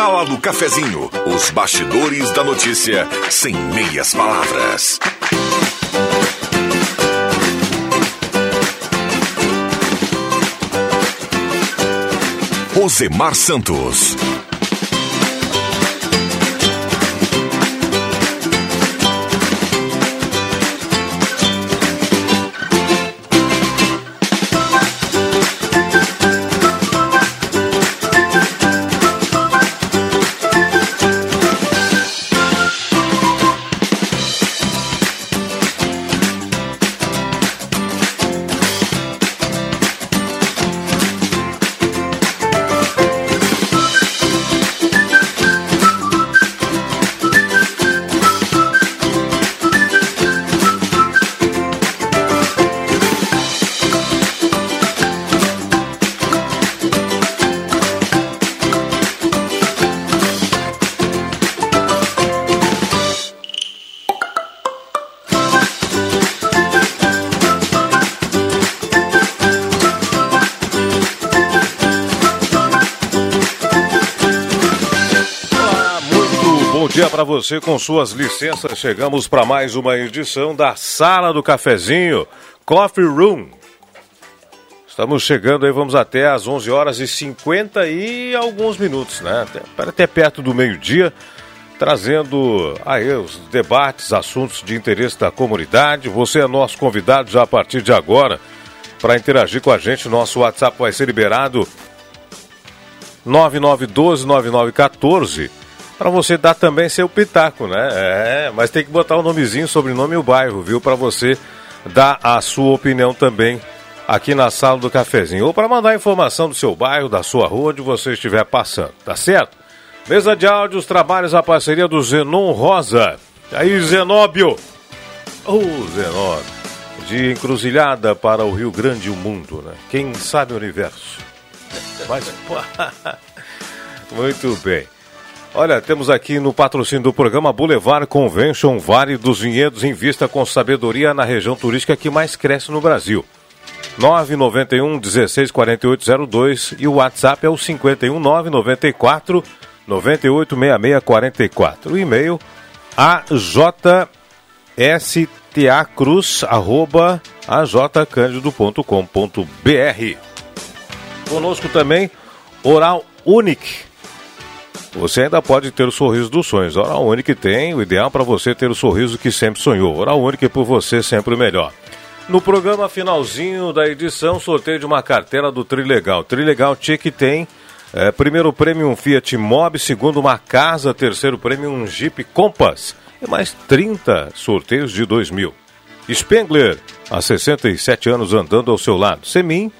Sala do Cafezinho, os bastidores da notícia sem meias palavras. Rosemar Santos. Você com suas licenças. Chegamos para mais uma edição da Sala do Cafezinho, Coffee Room. Estamos chegando aí, vamos até às 11 horas e 50 e alguns minutos, né? Até, até perto do meio-dia, trazendo aí os debates, assuntos de interesse da comunidade. Você é nosso convidado já a partir de agora para interagir com a gente. Nosso WhatsApp vai ser liberado 9912-9914 para você dar também seu pitaco, né? É, mas tem que botar o nomezinho, sobrenome e o bairro, viu? Para você dar a sua opinião também aqui na sala do cafezinho. Ou para mandar informação do seu bairro, da sua rua, onde você estiver passando, tá certo? Mesa de áudios, trabalhos, a parceria do Zenon Rosa. E aí, Zenóbio! Ô, Zenóbio! De encruzilhada para o Rio Grande e o mundo, né? Quem sabe o universo? Mas, pô, muito bem. Olha, temos aqui no patrocínio do programa Boulevard Convention Vale dos Vinhedos em vista com sabedoria na região turística que mais cresce no Brasil. 991 164802 e o WhatsApp é o 51 994 986644. O e-mail ajstacruz arroba ajcandido.com.br. Conosco também Oral Unique. Você ainda pode ter o sorriso dos sonhos. Oral Unique tem o ideal para você ter o sorriso que sempre sonhou. Oral Unique por você sempre o melhor. No programa finalzinho da edição, sorteio de uma cartela do Trilegal. Trilegal Tic tem é, primeiro prêmio um Fiat Mobi, segundo uma casa, terceiro prêmio um Jeep Compass e mais 30 sorteios de 2000. Spengler, há 67 anos andando ao seu lado. Semin,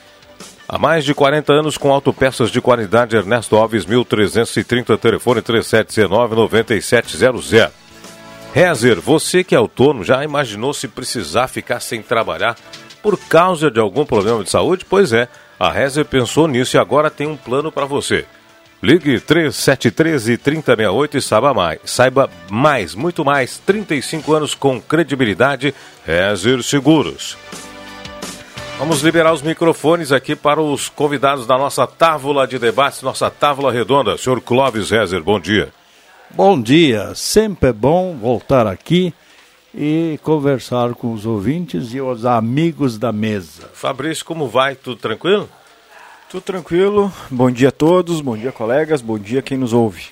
há mais de 40 anos com autopeças de qualidade. Ernesto Alves, 1330, telefone 3719-9700. Rezer, você que é autônomo, já imaginou se precisar ficar sem trabalhar por causa de algum problema de saúde? Pois é, a Rezer pensou nisso e agora tem um plano para você. Ligue 3713 3068 e saiba mais. Saiba mais, muito mais. 35 anos com credibilidade. Rezer Seguros. Vamos liberar os microfones aqui para os convidados da nossa tábua de debates, nossa tábua redonda. Senhor Clóvis Rezer, bom dia. Bom dia, sempre é bom voltar aqui e conversar com os ouvintes e os amigos da mesa. Fabrício, como vai? Tudo tranquilo? Tudo tranquilo. Bom dia a todos, bom dia colegas, bom dia quem nos ouve.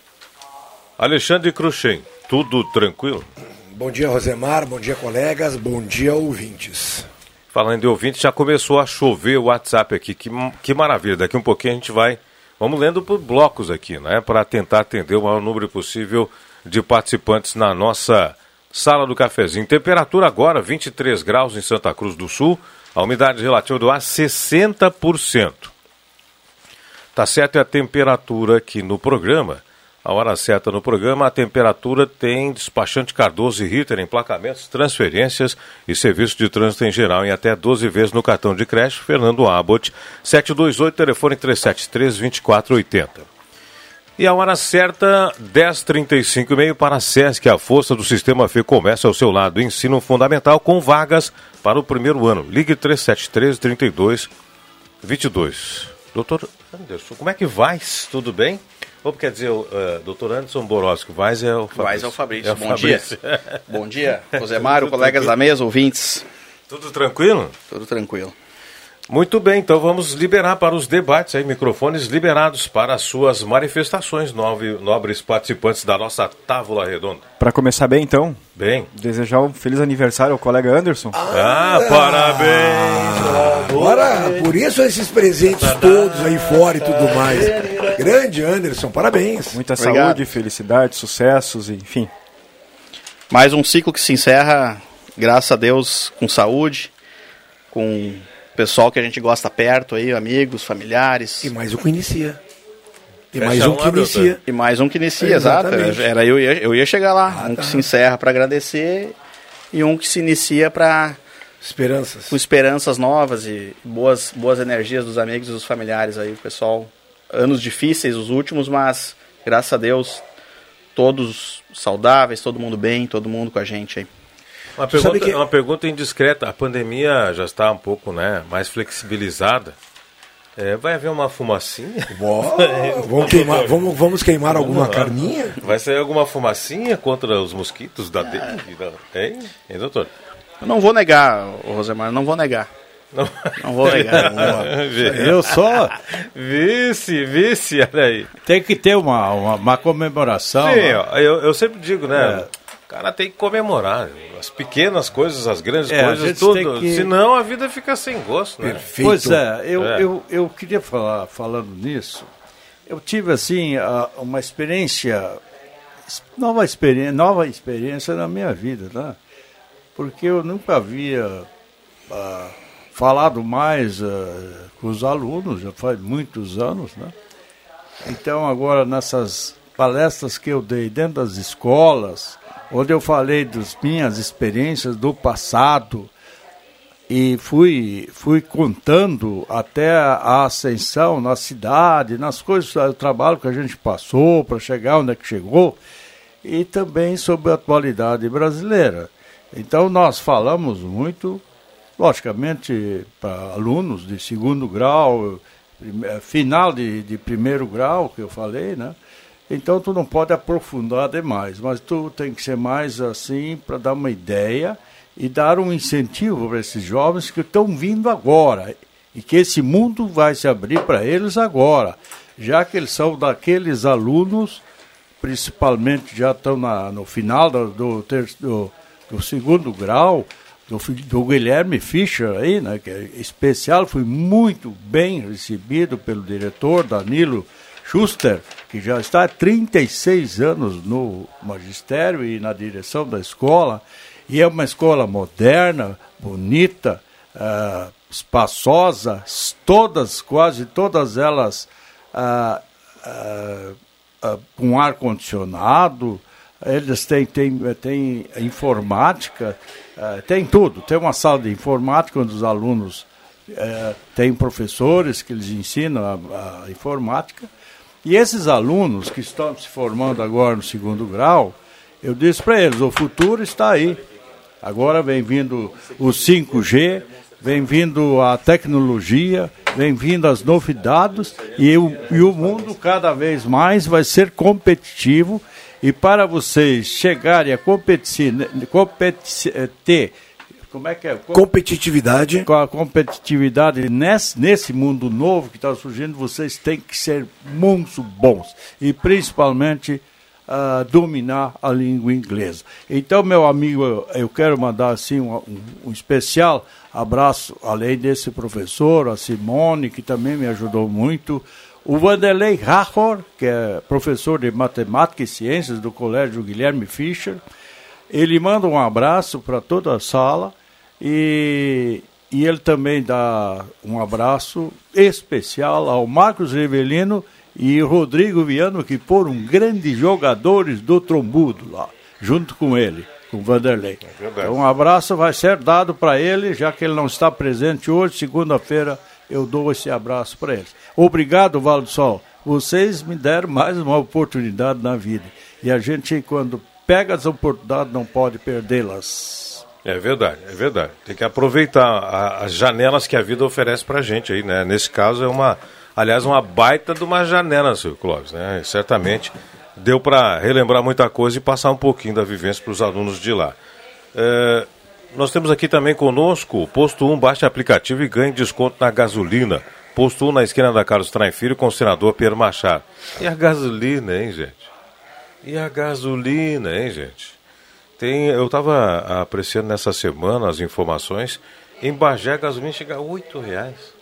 Alexandre Cruxem, tudo tranquilo? Bom dia, Rosemar, bom dia, colegas, bom dia, ouvintes. Falando de ouvintes, já começou a chover o WhatsApp aqui, que, que maravilha. Daqui um pouquinho a gente vai, vamos lendo por blocos aqui, né? Para tentar atender o maior número possível de participantes na nossa sala do cafezinho. Temperatura agora, 23 graus em Santa Cruz do Sul, a umidade relativa do ar 60%. Tá certo e a temperatura aqui no programa, a hora certa no programa, a temperatura tem despachante Cardoso e Ritter, emplacamentos, transferências e serviço de trânsito em geral em até 12 vezes no cartão de crédito. Fernando Abbott, 728, telefone 373-2480. E a hora certa, 10h35 e meio para a SESC, a força do sistema Fê Comércio ao seu lado. Ensino fundamental com vagas para o primeiro ano. Ligue 373-3222. Doutor Anderson, como é que vai? Tudo bem? Ou quer dizer, uh, doutor Anderson Borosco, Vaz é o Fabrício. Vaz é o Fabrício. É o Bom Fabrício. dia. Bom dia, José Mário, colegas da mesa, ouvintes. Tudo tranquilo? Tudo tranquilo. Muito bem, então vamos liberar para os debates aí, microfones liberados para as suas manifestações, nove, nobres participantes da nossa Távola Redonda. Para começar bem, então, Bem. desejar um feliz aniversário ao colega Anderson. Ah, parabéns! Agora, por isso esses presentes todos aí fora e tudo mais. Grande Anderson, parabéns. Muita Obrigado. saúde, felicidade, sucessos, enfim. Mais um ciclo que se encerra, graças a Deus, com saúde, com pessoal que a gente gosta perto aí, amigos, familiares. E mais um que inicia. E Fecha mais um um, que inicia. E mais um que inicia, exato. Exatamente. Era eu, ia, eu ia chegar lá. Ah, um tá. que se encerra para agradecer e um que se inicia para Esperanças. com esperanças novas e boas, boas energias dos amigos e dos familiares aí, o pessoal. Anos difíceis, os últimos, mas graças a Deus, todos saudáveis, todo mundo bem, todo mundo com a gente aí. Uma pergunta, que- uma pergunta indiscreta. A pandemia já está um pouco né, mais flexibilizada. É, vai haver uma fumacinha? Vamos, queimar, vamos, vamos queimar alguma carninha? Vai sair alguma fumacinha contra os mosquitos da dengue? da- Hein? Hein, doutor? Eu não vou negar, Rosemar, não vou negar. Não. Não vou negar. Eu só Vice, vice, olha aí. tem que ter uma, uma, uma comemoração. Sim, né? ó, eu, eu sempre digo, né? É. O cara tem que comemorar as pequenas coisas, as grandes É, coisas, tudo. que- Senão a vida fica sem gosto, né? Perfeito. Pois é, eu, É. Eu, eu queria falar, falando nisso, eu tive assim a- uma experiência, nova experiência, nova experiência na minha vida, né? Porque eu nunca havia ah, falado mais ah, com os alunos, já faz muitos anos, né? Então agora nessas palestras que eu dei dentro das escolas, onde eu falei das minhas experiências do passado, e fui, fui contando até a ascensão na cidade, nas coisas, o trabalho que a gente passou para chegar onde é que chegou, e também sobre a atualidade brasileira. Então nós falamos muito, logicamente, para alunos de segundo grau, final de, de primeiro grau, que eu falei, né? Então tu não pode aprofundar demais, mas tu tem que ser mais assim para dar uma ideia e dar um incentivo para esses jovens que estão vindo agora e que esse mundo vai se abrir para eles agora, já que eles são daqueles alunos, principalmente já estão na, no final do, do, do, do segundo grau, do, do Guilherme Fischer aí, né, que é especial, foi muito bem recebido pelo diretor Danilo Schuster, que já está há 36 anos no magistério e na direção da escola, e é uma escola moderna, bonita, ah, espaçosa, todas, quase todas elas ah, ah, com ar-condicionado, eles têm, têm, têm informática, tem tudo. Tem uma sala de informática onde os alunos eh, têm professores que lhes ensinam a, a informática. E esses alunos que estão se formando agora no segundo grau, eu disse para eles, o futuro está aí. Agora vem vindo o 5G, vem vindo a tecnologia, vem vindo as novidades e o, e o mundo cada vez mais vai ser competitivo. E para vocês chegarem a competir, competir ter, como é que é? Com- Competitividade. com a competitividade nesse, nesse mundo novo que está surgindo, vocês têm que ser muito bons e principalmente ah, dominar a língua inglesa. Então, meu amigo, eu, eu quero mandar assim um, um- um especial abraço, além desse professor, a Simone, que também me ajudou muito, o Vanderlei Rachor, que é professor de matemática e ciências do Colégio Guilherme Fischer, ele manda um abraço para toda a sala e, e ele também dá um abraço especial ao Marcos Rivelino e Rodrigo Viano, que foram grandes jogadores do trombudo lá, junto com ele, com o Vanderlei. então, um abraço vai ser dado para ele, já que ele não está presente hoje, segunda-feira, eu dou esse abraço para eles. Obrigado, Vale do Sol. Vocês me deram mais uma oportunidade na vida. E a gente, quando pega as oportunidades, não pode perdê-las. É verdade, é verdade. Tem que aproveitar a- as janelas que a vida oferece pra gente aí, né? Nesse caso é uma Aliás, uma baita de uma janela, seu Clóvis, né? Certamente deu para relembrar muita coisa e passar um pouquinho da vivência para os alunos de lá. É, nós temos aqui também conosco Posto 1, baixe aplicativo e ganhe desconto na gasolina. Posto 1 na esquina da Carlos Traem Filho com o senador Pierre Machado. E a gasolina, hein, gente? E a gasolina, hein, gente? Tem, eu estava apreciando nessa semana as informações. Em Bagé, a gasolina chega a R$ reais.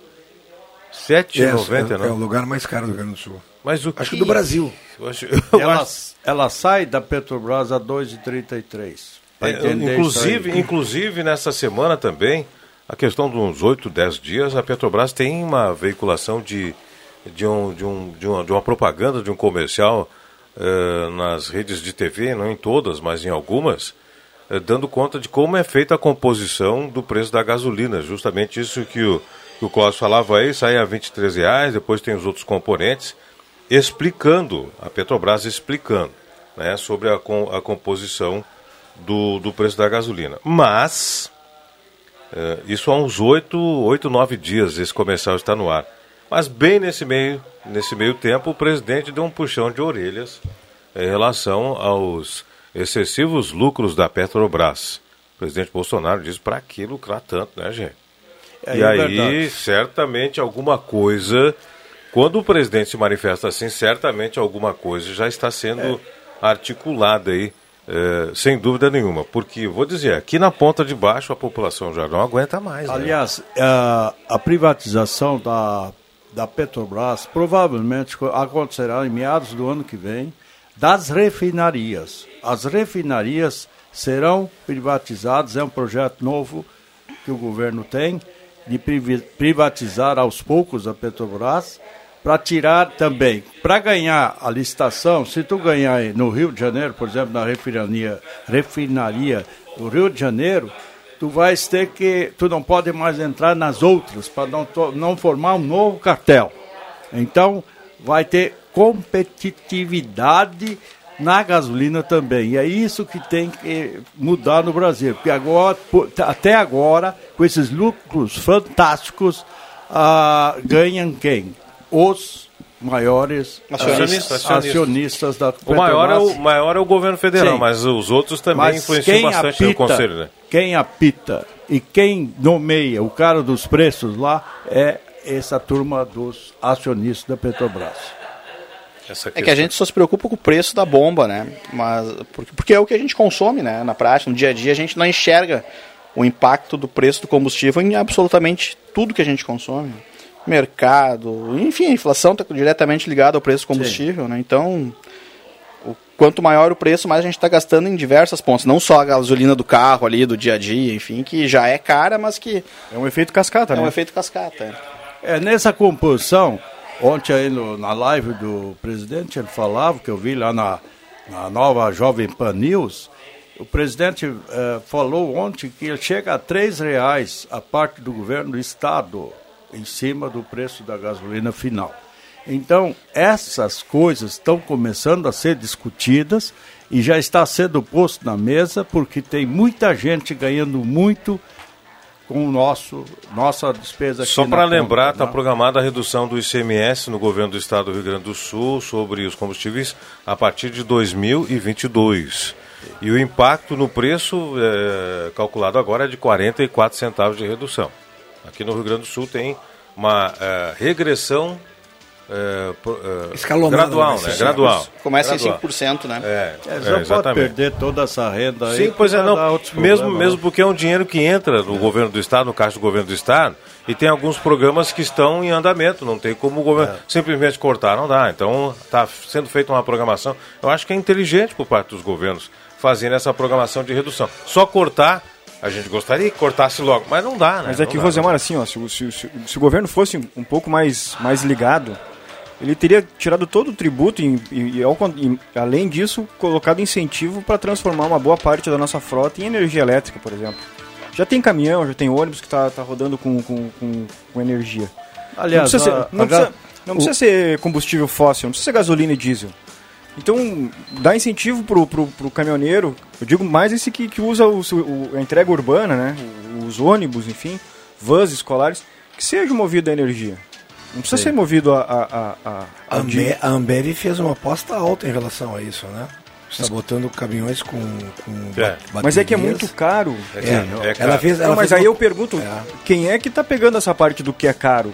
R$ 7,90, é, é, é o lugar mais caro do Rio Grande do Sul. Mas o Acho que... do Brasil. Eu acho, eu ela, acho- ela sai da Petrobras a 2,33. Pra É, inclusive, inclusive, nessa semana também, a questão de uns 8, 10 dias, a Petrobras tem uma veiculação de, de, um, de, um, de, uma, de uma propaganda, de um comercial eh, nas redes de TV, não em todas, mas em algumas, eh, dando conta de como é feita a composição do preço da gasolina. Justamente isso que o, que o Cláudio falava aí, sai a 23 reais, depois tem os outros componentes, explicando, a Petrobras explicando né, sobre a, com- a composição do, do preço da gasolina. Mas, eh, isso há uns oito, oito, nove dias esse comercial está no ar. Mas bem nesse meio, nesse meio tempo, o presidente deu um puxão de orelhas em relação aos excessivos lucros da Petrobras. O presidente Bolsonaro disse para que lucrar tanto, né, gente? É, e é aí, verdade. certamente, alguma coisa. Quando o presidente se manifesta assim, certamente alguma coisa já está sendo articulada aí, eh, sem dúvida nenhuma. Porque, vou dizer, aqui na ponta de baixo a população já não aguenta mais. né? Aliás, a, a privatização da, da Petrobras provavelmente co- acontecerá em meados do ano que vem das refinarias. As refinarias serão privatizadas, é um projeto novo que o governo tem de privatizar aos poucos a Petrobras para tirar também, para ganhar a licitação, se tu ganhar no Rio de Janeiro, por exemplo, na refinaria, refinaria do Rio de Janeiro, tu vais ter que, tu não pode mais entrar nas outras para não, não formar um novo cartel. Então, vai ter competitividade na gasolina também. E é isso que tem que mudar no Brasil. Porque agora, até agora, com esses lucros fantásticos, ah, ganham quem? Os maiores Acionistas. ah, acionistas da O maior, é o Petrobras. maior é o governo federal, Sim. mas os outros também Mas influenciam bastante no apita, conselho, né? Quem apita e quem nomeia o cara dos preços lá é essa turma dos acionistas da Petrobras. É que a gente só se preocupa com o preço da bomba, né? Mas porque, porque é o que a gente consome, né? Na prática, no dia a dia, a gente não enxerga o impacto do preço do combustível em absolutamente tudo que a gente consome. Mercado, enfim, a inflação está diretamente ligada ao preço do combustível, né? Então, quanto maior o preço, mais a gente está gastando em diversas pontas. Não só a gasolina do carro ali, do dia a dia, enfim, que já é cara, mas que É um efeito cascata, é né? um efeito cascata. É, nessa composição, ontem aí no- na live do presidente, ele falava, que eu vi lá na, na nova Jovem Pan News, o presidente eh, falou ontem que ele chega a três reais a parte do governo do Estado em cima do preço da gasolina final. Então, essas coisas estão começando a ser discutidas e já está sendo posto na mesa, porque tem muita gente ganhando muito com o nosso, nossa despesa aqui Só para lembrar, está né? programada a redução do ICMS no governo do estado do Rio Grande do Sul sobre os combustíveis a partir de 2022. E o impacto no preço é, calculado agora é de 44 centavos de redução. Aqui no Rio Grande do Sul tem uma é, regressão é, é, gradual, né? né? Sim. Gradual. Começa Gradual. em 5%, né? É, É, é, já pode exatamente. perder toda essa renda aí. Sim, pois é, não. Mesmo, problemas, mesmo né? porque é um dinheiro que entra no governo do Estado, no caixa do governo do Estado, e tem alguns programas que estão em andamento. Não tem como o governo É. simplesmente cortar, não dá. Então está sendo feita uma programação. Eu acho que é inteligente por parte dos governos fazendo essa programação de redução. Só cortar, a gente gostaria que cortasse logo, mas não dá, né? Mas é Não que, dá, Rosemar, assim, ó, se, o- se o- se, o- se o governo fosse um pouco mais, mais ligado, ele teria tirado todo o tributo e, e- e além disso, colocado incentivo para transformar uma boa parte da nossa frota em energia elétrica, por exemplo. Já tem caminhão, já tem ônibus que está rodando com, com, com, com energia. Aliás, não precisa, a- ser, não a precisa- não precisa ser combustível fóssil, não precisa ser gasolina e diesel. Então, dá incentivo pro, pro, pro caminhoneiro, eu digo mais esse que, que usa o, o- a entrega urbana, né? Os ônibus, enfim, vans escolares, que seja movido a energia. Não precisa ser movido a. a, a, a, A Ambe- a Ambev fez uma aposta alta em relação a isso, né? Está botando caminhões com, com É. Mas é que é muito caro. É, É ela caro. fez, ela Não, mas fez aí uma- eu pergunto, É. quem é que tá pegando essa parte do que é caro?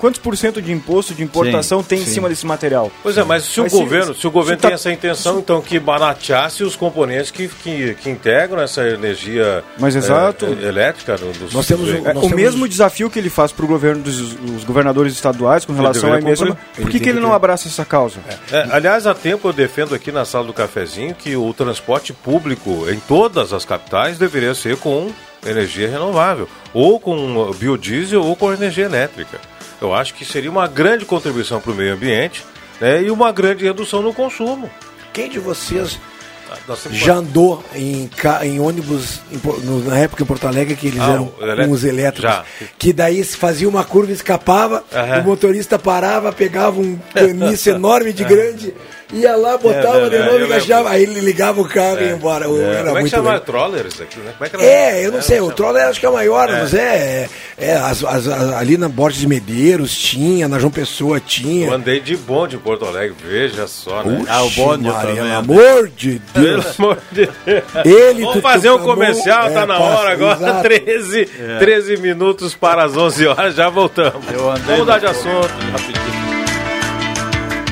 Quantos por cento de imposto de importação tem em sim. cima desse material? Pois é, mas se Mas o se- governo, se o governo se tá- tem essa intenção, então que barateasse os componentes que, que, que integram essa energia Mas é, exato. é, elétrica do- dos Nós temos. É, Nós o temos- mesmo desafio que ele faz para o governo dos os governadores estaduais com relação à emissão. cumprir. Por que, tem que ele não abraça essa causa? É, aliás, há tempo eu defendo aqui na sala do cafezinho que o transporte público em todas as capitais deveria ser com energia renovável, ou com biodiesel ou com energia elétrica. Eu acho que seria uma grande contribuição para o meio ambiente né, e uma grande redução no consumo. Quem de vocês temos- já andou em, em ônibus em na época em Porto Alegre que eles Ah, eram os elétricos? já. Que daí se fazia uma curva, escapava, Aham. o motorista parava, pegava um caniço enorme de grande, ia lá, botava É, de é, novo e encaixava, aí ele ligava o carro e ia embora. Era Como é que muito chama? legal. Trollers aqui, né? Como é, que era? É, eu não É, sei, o. Troller acho que é o maior, mas é, é as- as- as- ali na Borges de Medeiros tinha, na João Pessoa tinha. Eu andei de bonde em Porto Alegre, veja só, né? Ah, o bonde Maria, também. Pelo amor de Pelo Deus. amor de Deus. Ele, Vamos fazer um comercial, tá é, na hora agora, exato. 13, 13 minutos para as 11 horas, já voltamos. Eu andei Vamos mudar de assunto, rapidinho.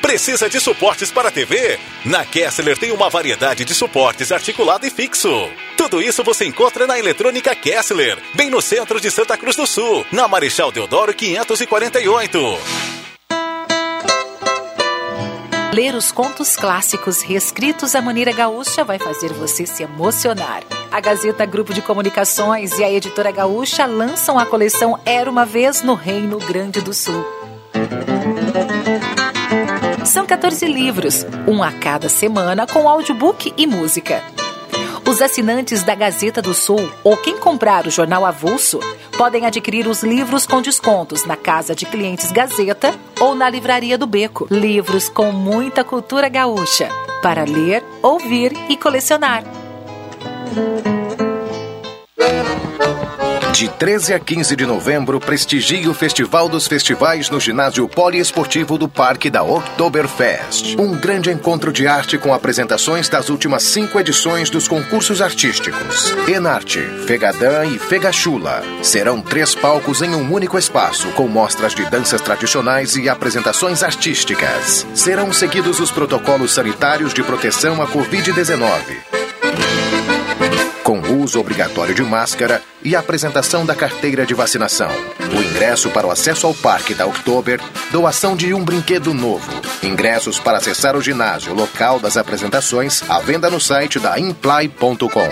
Precisa de suportes para TV? Na Kessler tem uma variedade de suportes articulado e fixo. Tudo isso você encontra na Eletrônica Kessler, bem no centro de Santa Cruz do Sul, na Marechal Deodoro 548. Ler os contos clássicos reescritos à maneira gaúcha vai fazer você se emocionar. A Gazeta Grupo de Comunicações e a Editora Gaúcha lançam a coleção Era uma Vez no Reino Grande do Sul. São 14 livros, um a cada semana, com audiobook e música. Os assinantes da Gazeta do Sul ou quem comprar o jornal avulso podem adquirir os livros com descontos na Casa de Clientes Gazeta ou na Livraria do Beco. Livros com muita cultura gaúcha para ler, ouvir e colecionar. De 13 a 15 de novembro, prestigie o Festival dos Festivais no ginásio poliesportivo do Parque da Oktoberfest. Um grande encontro de arte com apresentações das últimas cinco edições dos concursos artísticos. Enarte, Fegadã e Fegachula. Serão três palcos em um único espaço, com mostras de danças tradicionais e apresentações artísticas. Serão seguidos os protocolos sanitários de proteção à Covid-19 com uso obrigatório de máscara e apresentação da carteira de vacinação. O ingresso para o acesso ao parque da Oktober, doação de um brinquedo novo. Ingressos para acessar o ginásio, local das apresentações, à venda no site da imply.com.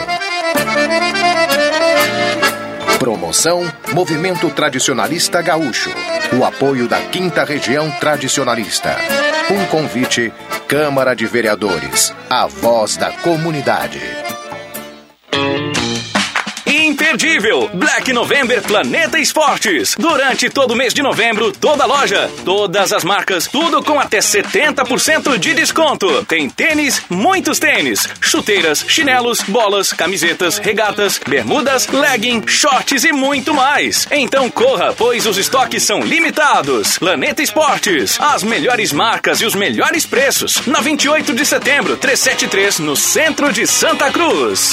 Promoção Movimento Tradicionalista Gaúcho. O apoio da Quinta Região Tradicionalista. Um convite Câmara de Vereadores. A voz da comunidade. Imperdível! Black November Planeta Esportes. Durante todo o mês de novembro, toda loja, todas as marcas, tudo com até 70% de desconto. Tem tênis, muitos tênis, chuteiras, chinelos, bolas, camisetas, regatas, bermudas, legging, shorts e muito mais. Então corra, pois os estoques são limitados. Planeta Esportes, as melhores marcas e os melhores preços. Na 28 de setembro, 373, no centro de Santa Cruz.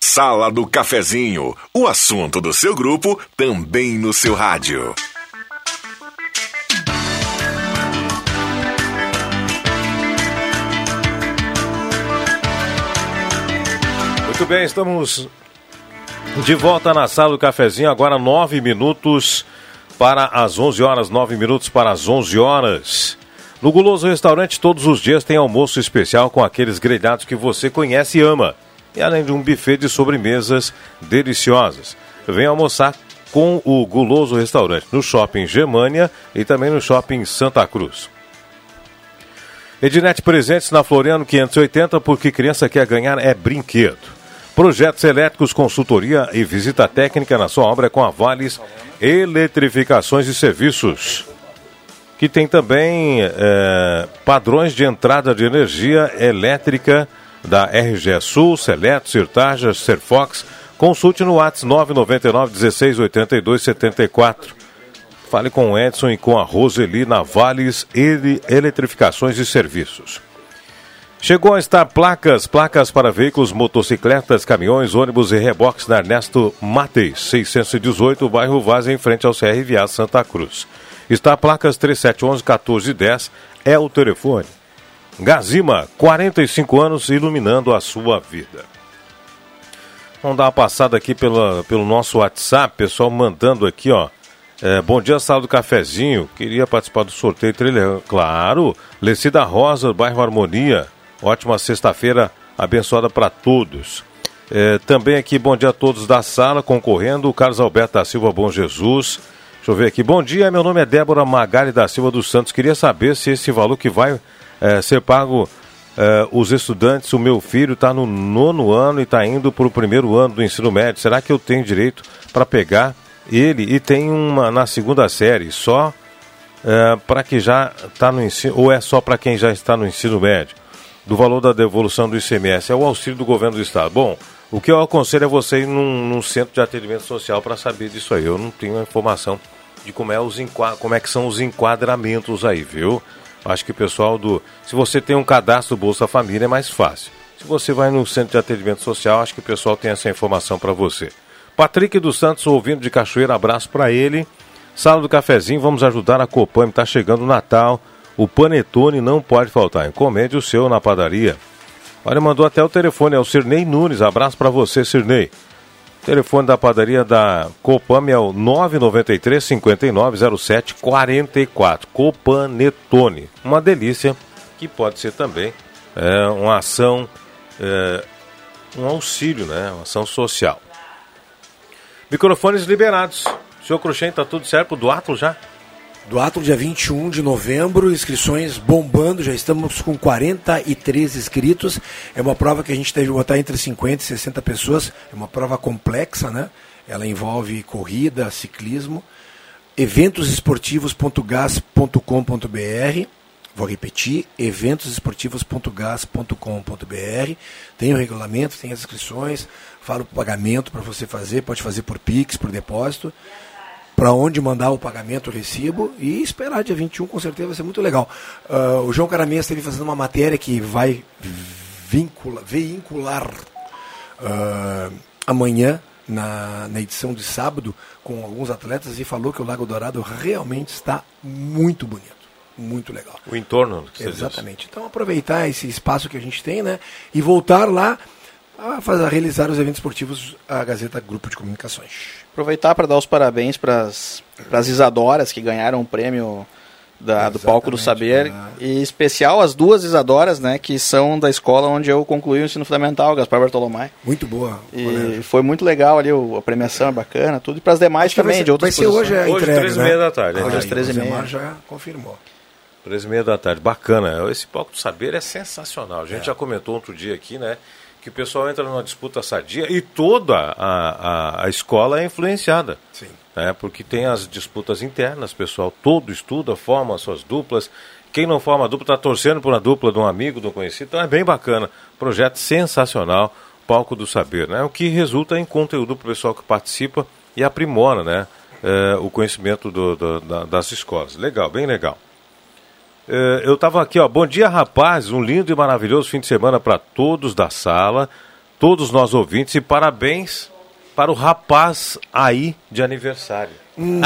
Sala do Cafezinho. O assunto do seu grupo também no seu rádio. Muito bem, estamos de volta na sala do cafezinho, agora nove minutos para as 11 horas, nove minutos para as 11 horas. No Guloso Restaurante, todos os dias tem almoço especial com aqueles grelhados que você conhece e ama. E além de um buffet de sobremesas deliciosas. Venha almoçar com o Guloso Restaurante no Shopping Germânia e também no Shopping Santa Cruz. Ednet Presentes na Floriano 580, porque criança quer ganhar é brinquedo. Projetos elétricos, consultoria e visita técnica na sua obra com a Vales Eletrificações e Serviços. Que tem também é, padrões de entrada de energia elétrica da RGE Sul, Seleto, Sirtaja, Serfox. Consulte no WhatsApp 999 16 82 74. Fale com o Edson e com a Roseli na Vales Eletrificações e Serviços. Chegou a estar placas, placas para veículos, motocicletas, caminhões, ônibus e reboques na Ernesto Mateis, 618, bairro Vaz, em frente ao CRVA Santa Cruz. Está placas 3711-1410, é o telefone. Gazima, 45 anos, iluminando a sua vida. Vamos dar uma passada aqui pela, pelo nosso WhatsApp, pessoal mandando aqui, ó. É, bom dia, sala do cafezinho. Queria participar do sorteio trilha. Claro, Lecida Rosa, bairro Harmonia. Ótima sexta-feira abençoada para todos. É, também aqui, bom dia a todos da sala concorrendo. Carlos Alberto da Silva, bom Jesus. Deixa eu ver aqui. Bom dia, meu nome é Débora Magali da Silva dos Santos. Queria saber se esse valor que vai é, ser pago é, os estudantes, o meu filho está no nono ano e está indo para o primeiro ano do ensino médio. Será que eu tenho direito para pegar ele e tem uma na segunda série só é, para que já está no ensino ou é só para quem já está no ensino médio? do valor da devolução do ICMS é o auxílio do governo do estado. Bom, o que eu aconselho é você ir num, num centro de atendimento social para saber disso aí. Eu não tenho informação de como é, os como é que são os enquadramentos aí, viu? Acho que o pessoal do. Se você tem um cadastro Bolsa Família é mais fácil. Se você vai no centro de atendimento social, acho que o pessoal tem essa informação para você. Patrick dos Santos, ouvindo de Cachoeira, abraço para ele. Sala do Cafezinho, vamos ajudar a Copan, está chegando o Natal. O panetone não pode faltar. Encomende o seu na padaria. Olha, mandou até o telefone, é o Cirnei Nunes. Abraço para você, Cirnei. Telefone da padaria da Copam é o 993 5907 44. Copanetone. Uma delícia que pode ser também é, uma ação, é, um auxílio, né? Uma ação social. Microfones liberados. Senhor Cruxem, tá tudo certo do Atlo já? Do ato dia 21 de novembro, inscrições bombando, já estamos com 43 inscritos. É uma prova que a gente deve botar entre 50 e 60 pessoas, é uma prova complexa, né? Ela envolve corrida, ciclismo, eventosesportivos.gas.com.br. Vou repetir, eventosesportivos.gas.com.br. Tem o regulamento, tem as inscrições, fala o pagamento para você fazer, pode fazer por Pix, por depósito para onde mandar o pagamento, o recibo e esperar dia 21, com certeza vai ser muito legal. Uh, o João Caramês esteve fazendo uma matéria que vai vincula, veicular uh, amanhã na, na edição de sábado com alguns atletas e falou que o Lago Dourado realmente está muito bonito. Muito legal. O entorno. Exatamente. Então aproveitar esse espaço que a gente tem, né? E voltar lá a, fazer, a realizar os eventos esportivos a Gazeta Grupo de Comunicações. Aproveitar para dar os parabéns para as Isadoras que ganharam o prêmio da, do Palco do Saber. Né? E especial as duas Isadoras, né, que são da escola onde eu concluí o ensino fundamental, Gaspar Bartolomé. Muito boa. E foi muito legal ali, a premiação é bacana, tudo. E para as demais também, ser, de outras Vai ser hoje a Hoje, três e né? meia da tarde. Hoje às três e meia. já confirmou. Três e meia da tarde, bacana. Esse Palco do Saber é sensacional. A gente é. já comentou outro dia aqui, né? Que o pessoal entra numa disputa sadia e toda a, a, a escola é influenciada. Sim. Né? Porque tem as disputas internas, pessoal todo estuda, forma suas duplas Quem não forma dupla está torcendo por uma dupla de um amigo, de um conhecido. Então é bem bacana. Projeto sensacional, Palco do Saber, né? O que resulta em conteúdo para o pessoal que participa e aprimora, né? É, o conhecimento do, do, da, das escolas. Legal, bem legal. É, eu estava aqui, ó. Bom dia, rapaz. Um lindo e maravilhoso fim de semana para todos da sala, todos nós ouvintes e parabéns para o rapaz aí de aniversário. Hum.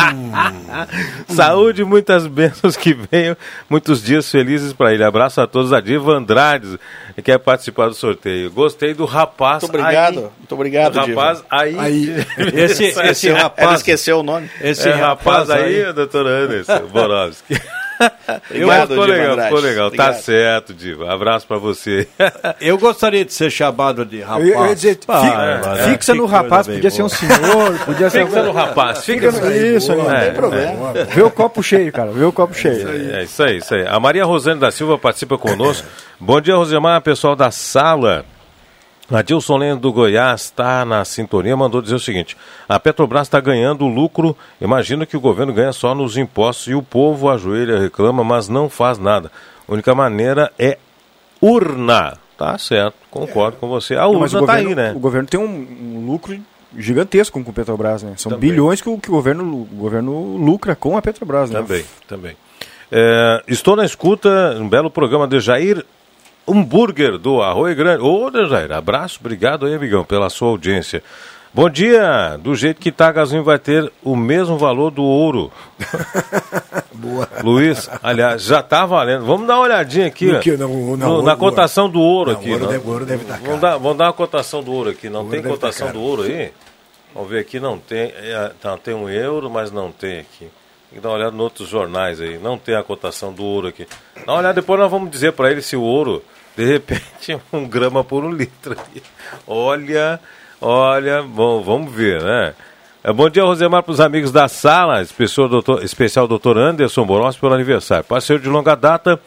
Saúde, muitas bênçãos que venham, muitos dias felizes para ele. Abraço a todos. A Diva Andrade que quer participar do sorteio. Gostei do rapaz. Muito obrigado. Aí. Muito obrigado, rapaz Diva. aí. aí. Esse, esse rapaz. Ela esqueceu o nome. Esse é, rapaz, rapaz aí, aí, doutor Anderson Borowski. Obrigado, ficou legal, ficou legal. Tá Obrigado. certo, Diva. Abraço pra você. Eu gostaria de ser chamado de rapaz. Eu ia dizer, Pá, fi- é, fixa no rapaz, podia ser um boa. senhor, podia ser Fica no rapaz, fica Fica no... isso, boa, não É, tem problema. Vê o copo cheio, cara, vê o copo cheio. É isso aí, isso aí. A Maria Rosane da Silva participa conosco. Bom dia, Rosemar, pessoal da sala. Adilson Lendo do Goiás está na sintonia, mandou dizer o seguinte: a Petrobras está ganhando lucro. Imagino que o governo ganha só nos impostos e o povo ajoelha, reclama, mas não faz nada. A única maneira é urna. Tá certo, concordo com você. A urna tá governo, aí, né? o governo tem um, um lucro gigantesco com o Petrobras, né? São Também. bilhões que o, que o governo, o governo lucra com a Petrobras, né? Também, também. É, estou na escuta, um belo programa de Jair Hambúrguer do Arroio Grande. Ô, Jair, abraço, obrigado aí, amigão, pela sua audiência. Bom dia! Do jeito que tá, gasolina vai ter o mesmo valor do ouro. Boa. Luiz, aliás, já tá valendo. Vamos dar uma olhadinha aqui. Que? Não, não, No- ouro, na cotação do ouro Não, aqui. ouro deve- ouro deve tá vamos, dar, vamos dar uma cotação do ouro aqui. Não tem tá cotação do ouro aí? Vamos ver aqui, não tem. É, tá, tem um euro, mas não tem aqui. Tem que dar uma olhada em outros jornais aí. Não tem a cotação do ouro aqui. Dá uma olhada, depois nós vamos dizer para ele se o ouro, de repente, um grama por um litro. Olha, olha, bom, vamos ver, né? É, bom dia, Rosemar, para os amigos da sala, especial doutor, especial doutor Anderson Boros pelo aniversário. Parceiro de longa data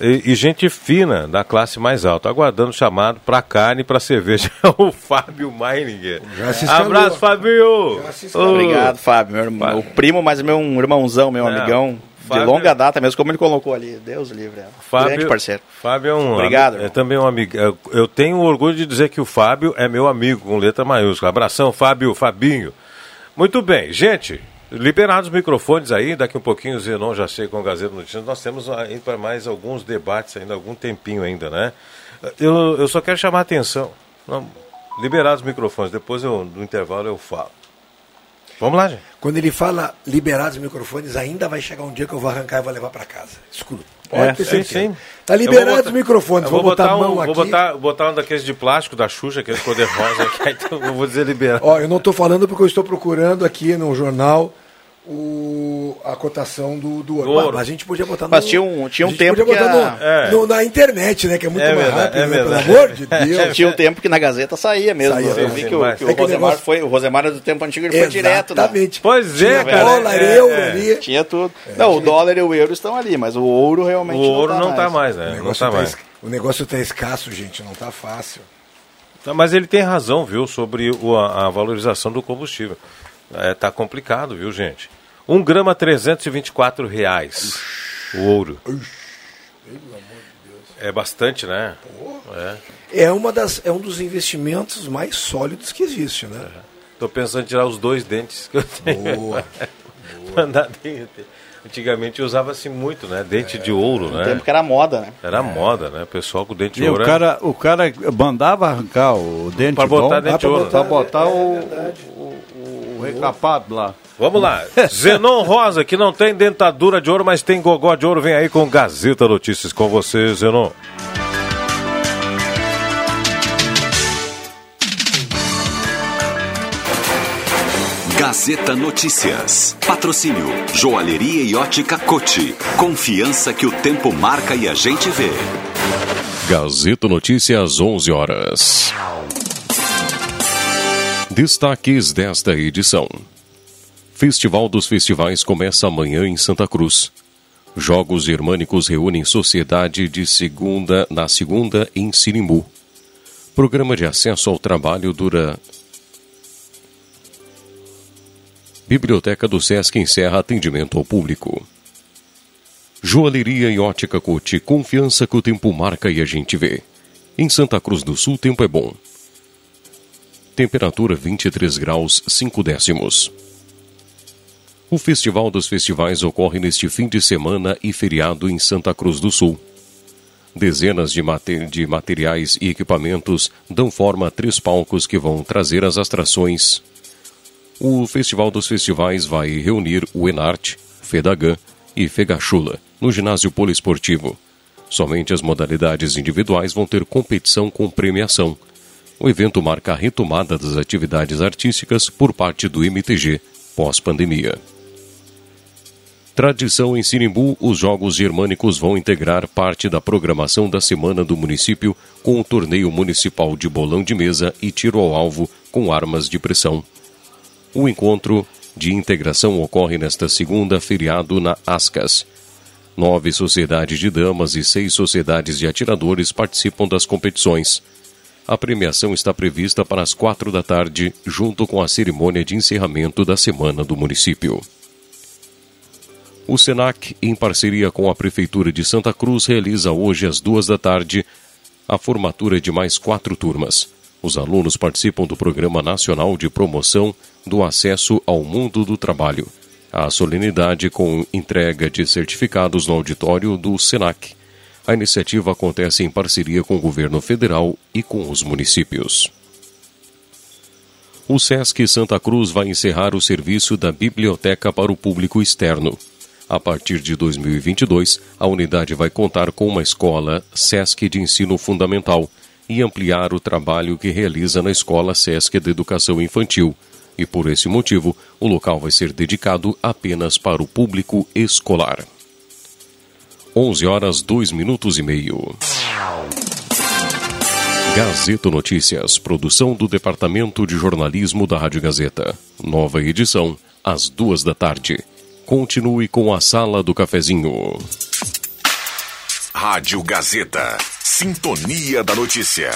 e, e gente fina, da classe mais alta. Aguardando o chamado para carne e para cerveja. o Fábio Meininger. Já se escalou. Abraço, Fábio! Obrigado, Fábio. Meu, irmão, meu primo, mas meu irmãozão, meu É, amigão. Fábio- De longa data mesmo, como ele colocou ali. Deus livre. É. Fábio, Grande parceiro. Fábio é um Obrigado, É irmão. também um amigo. Eu, tenho orgulho de dizer que o Fábio é meu amigo, com letra maiúscula. Abração, Fábio, Fabinho. Muito bem, gente. Liberados os microfones aí, daqui um pouquinho o Zenon já chega com a Gazeta Notícias. Nós temos para mais alguns debates ainda, algum tempinho ainda, né? Eu, eu só quero chamar a atenção. Liberados os microfones, depois eu, no intervalo eu falo. Vamos lá, gente. Quando ele fala liberados os microfones, ainda vai chegar um dia que eu vou arrancar e vou levar para casa. Escuta. Pode É, ter sim, sim. Tá Eu vou liberados botar- os microfones. eu Vou, botar, a um, mão Vou aqui. botar, botar um daqueles de plástico da Xuxa, aqueles cor de rosa, que então eu vou dizer liberado. Ó, eu não estou falando porque eu estou procurando aqui no jornal o, a cotação do, do ouro. Do ouro. Mas a gente podia botar no, Mas tinha um- tinha um a gente tempo podia que botar a- no- É. no- na internet, né? Que é muito É mais verdade, rápido, é né? Pelo amor de Deus. Tinha um tempo que na Gazeta saía mesmo. Saía, eu vi sim, que, o, que o É o Rosemar negócio- foi. O Rosemar é do tempo antigo, ele foi direto, né? Exatamente. Pois é, Tinha cara. dólar, é, euro é. ali. Tinha tudo. não, o dólar e o euro estão ali, mas o ouro realmente O ouro não tá mais, O né? Não negócio, tá tá mais. es- o negócio tá escasso, gente, não tá fácil. Tá, Mas ele tem razão, viu, sobre o- a, a valorização do combustível. É, tá complicado, viu, gente? Um grama 324 reais. O ouro. É bastante, né? É. É, uma das, é um dos investimentos mais sólidos que existe, né? Tô pensando em tirar os dois dentes que eu tenho. Boa. Mandar. Antigamente usava-se muito, né? Dente de ouro, No né? tempo que era moda, né? Era moda, né? O pessoal com dente de E o ouro. cara, o cara mandava arrancar o dente Pra botar bom, dente de pra ouro. botar, botar o, o, o recapado lá. Vamos lá. Zenon Rosa, que não tem dentadura de ouro, mas tem gogó de ouro, vem aí com Gazeta Notícias com você, Zenon. Gazeta Notícias. Patrocínio Joalheria e Ótica Cote. Confiança que o tempo marca e a gente vê. Gazeta Notícias, 11 horas. Destaques desta edição: Festival dos Festivais começa amanhã em Santa Cruz. Jogos Germânicos reúnem sociedade de segunda na segunda em Sirimbu. Programa de acesso ao trabalho dura. Biblioteca do Sesc encerra atendimento ao público. Joalheria e ótica Cote, confiança que o tempo marca e a gente vê. Em Santa Cruz do Sul, tempo é bom. Temperatura 23 graus 5 décimos. O Festival dos Festivais ocorre neste fim de semana e feriado em Santa Cruz do Sul. Dezenas de, mater de materiais e equipamentos dão forma a três palcos que vão trazer as atrações. O Festival dos Festivais vai reunir o Enarte, Fedagan e Fegachula no ginásio poliesportivo. Somente as modalidades individuais vão ter competição com premiação. O evento marca a retomada das atividades artísticas por parte do MTG pós-pandemia. Tradição em Sinimbu, os Jogos Germânicos vão integrar parte da programação da semana do município com o torneio municipal de bolão de mesa e tiro ao alvo com armas de pressão. O encontro de integração ocorre nesta segunda feriado na Ascas. Nove sociedades de damas e seis sociedades de atiradores participam das competições. A premiação está prevista para as quatro da tarde, junto com a cerimônia de encerramento da semana do município. O SENAC, em parceria com a Prefeitura de Santa Cruz, realiza hoje às duas da tarde a formatura de mais quatro turmas. Os alunos participam do Programa Nacional de Promoção do Acesso ao Mundo do Trabalho. A solenidade com entrega de certificados no auditório do SENAC. A iniciativa acontece em parceria com o governo federal e com os municípios. O SESC Santa Cruz vai encerrar o serviço da biblioteca para o público externo. A partir de 2022, a unidade vai contar com uma escola SESC de ensino fundamental e ampliar o trabalho que realiza na Escola SESC de Educação Infantil. E por esse motivo, o local vai ser dedicado apenas para o público escolar. 11 horas 2 minutos e meio. Gazeta Notícias, produção do Departamento de Jornalismo da Rádio Gazeta. Nova edição, às duas da tarde. Continue com a Sala do Cafezinho. Rádio Gazeta. Sintonia da Notícia.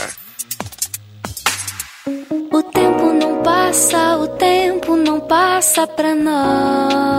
O tempo não passa, o tempo não passa pra nós.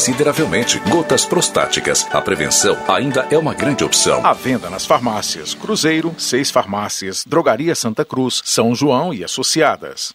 consideravelmente. Gotas prostáticas. A prevenção ainda é uma grande opção. À venda nas farmácias Cruzeiro, seis farmácias, Drogaria Santa Cruz, São João e Associadas.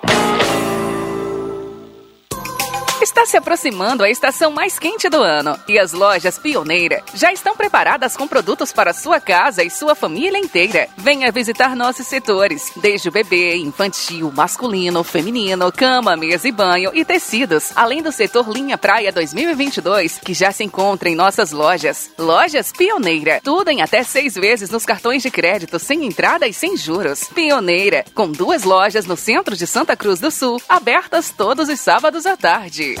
Está se aproximando a estação mais quente do ano e as lojas Pioneira já estão preparadas com produtos para sua casa e sua família inteira. Venha visitar nossos setores, desde o bebê, infantil, masculino, feminino, cama, mesa e banho e tecidos, além do setor Linha Praia 2022, que já se encontra em nossas lojas. Lojas Pioneira, tudo em até seis vezes nos cartões de crédito, sem entrada e sem juros. Pioneira, com duas lojas no centro de Santa Cruz do Sul, abertas todos os sábados à tarde.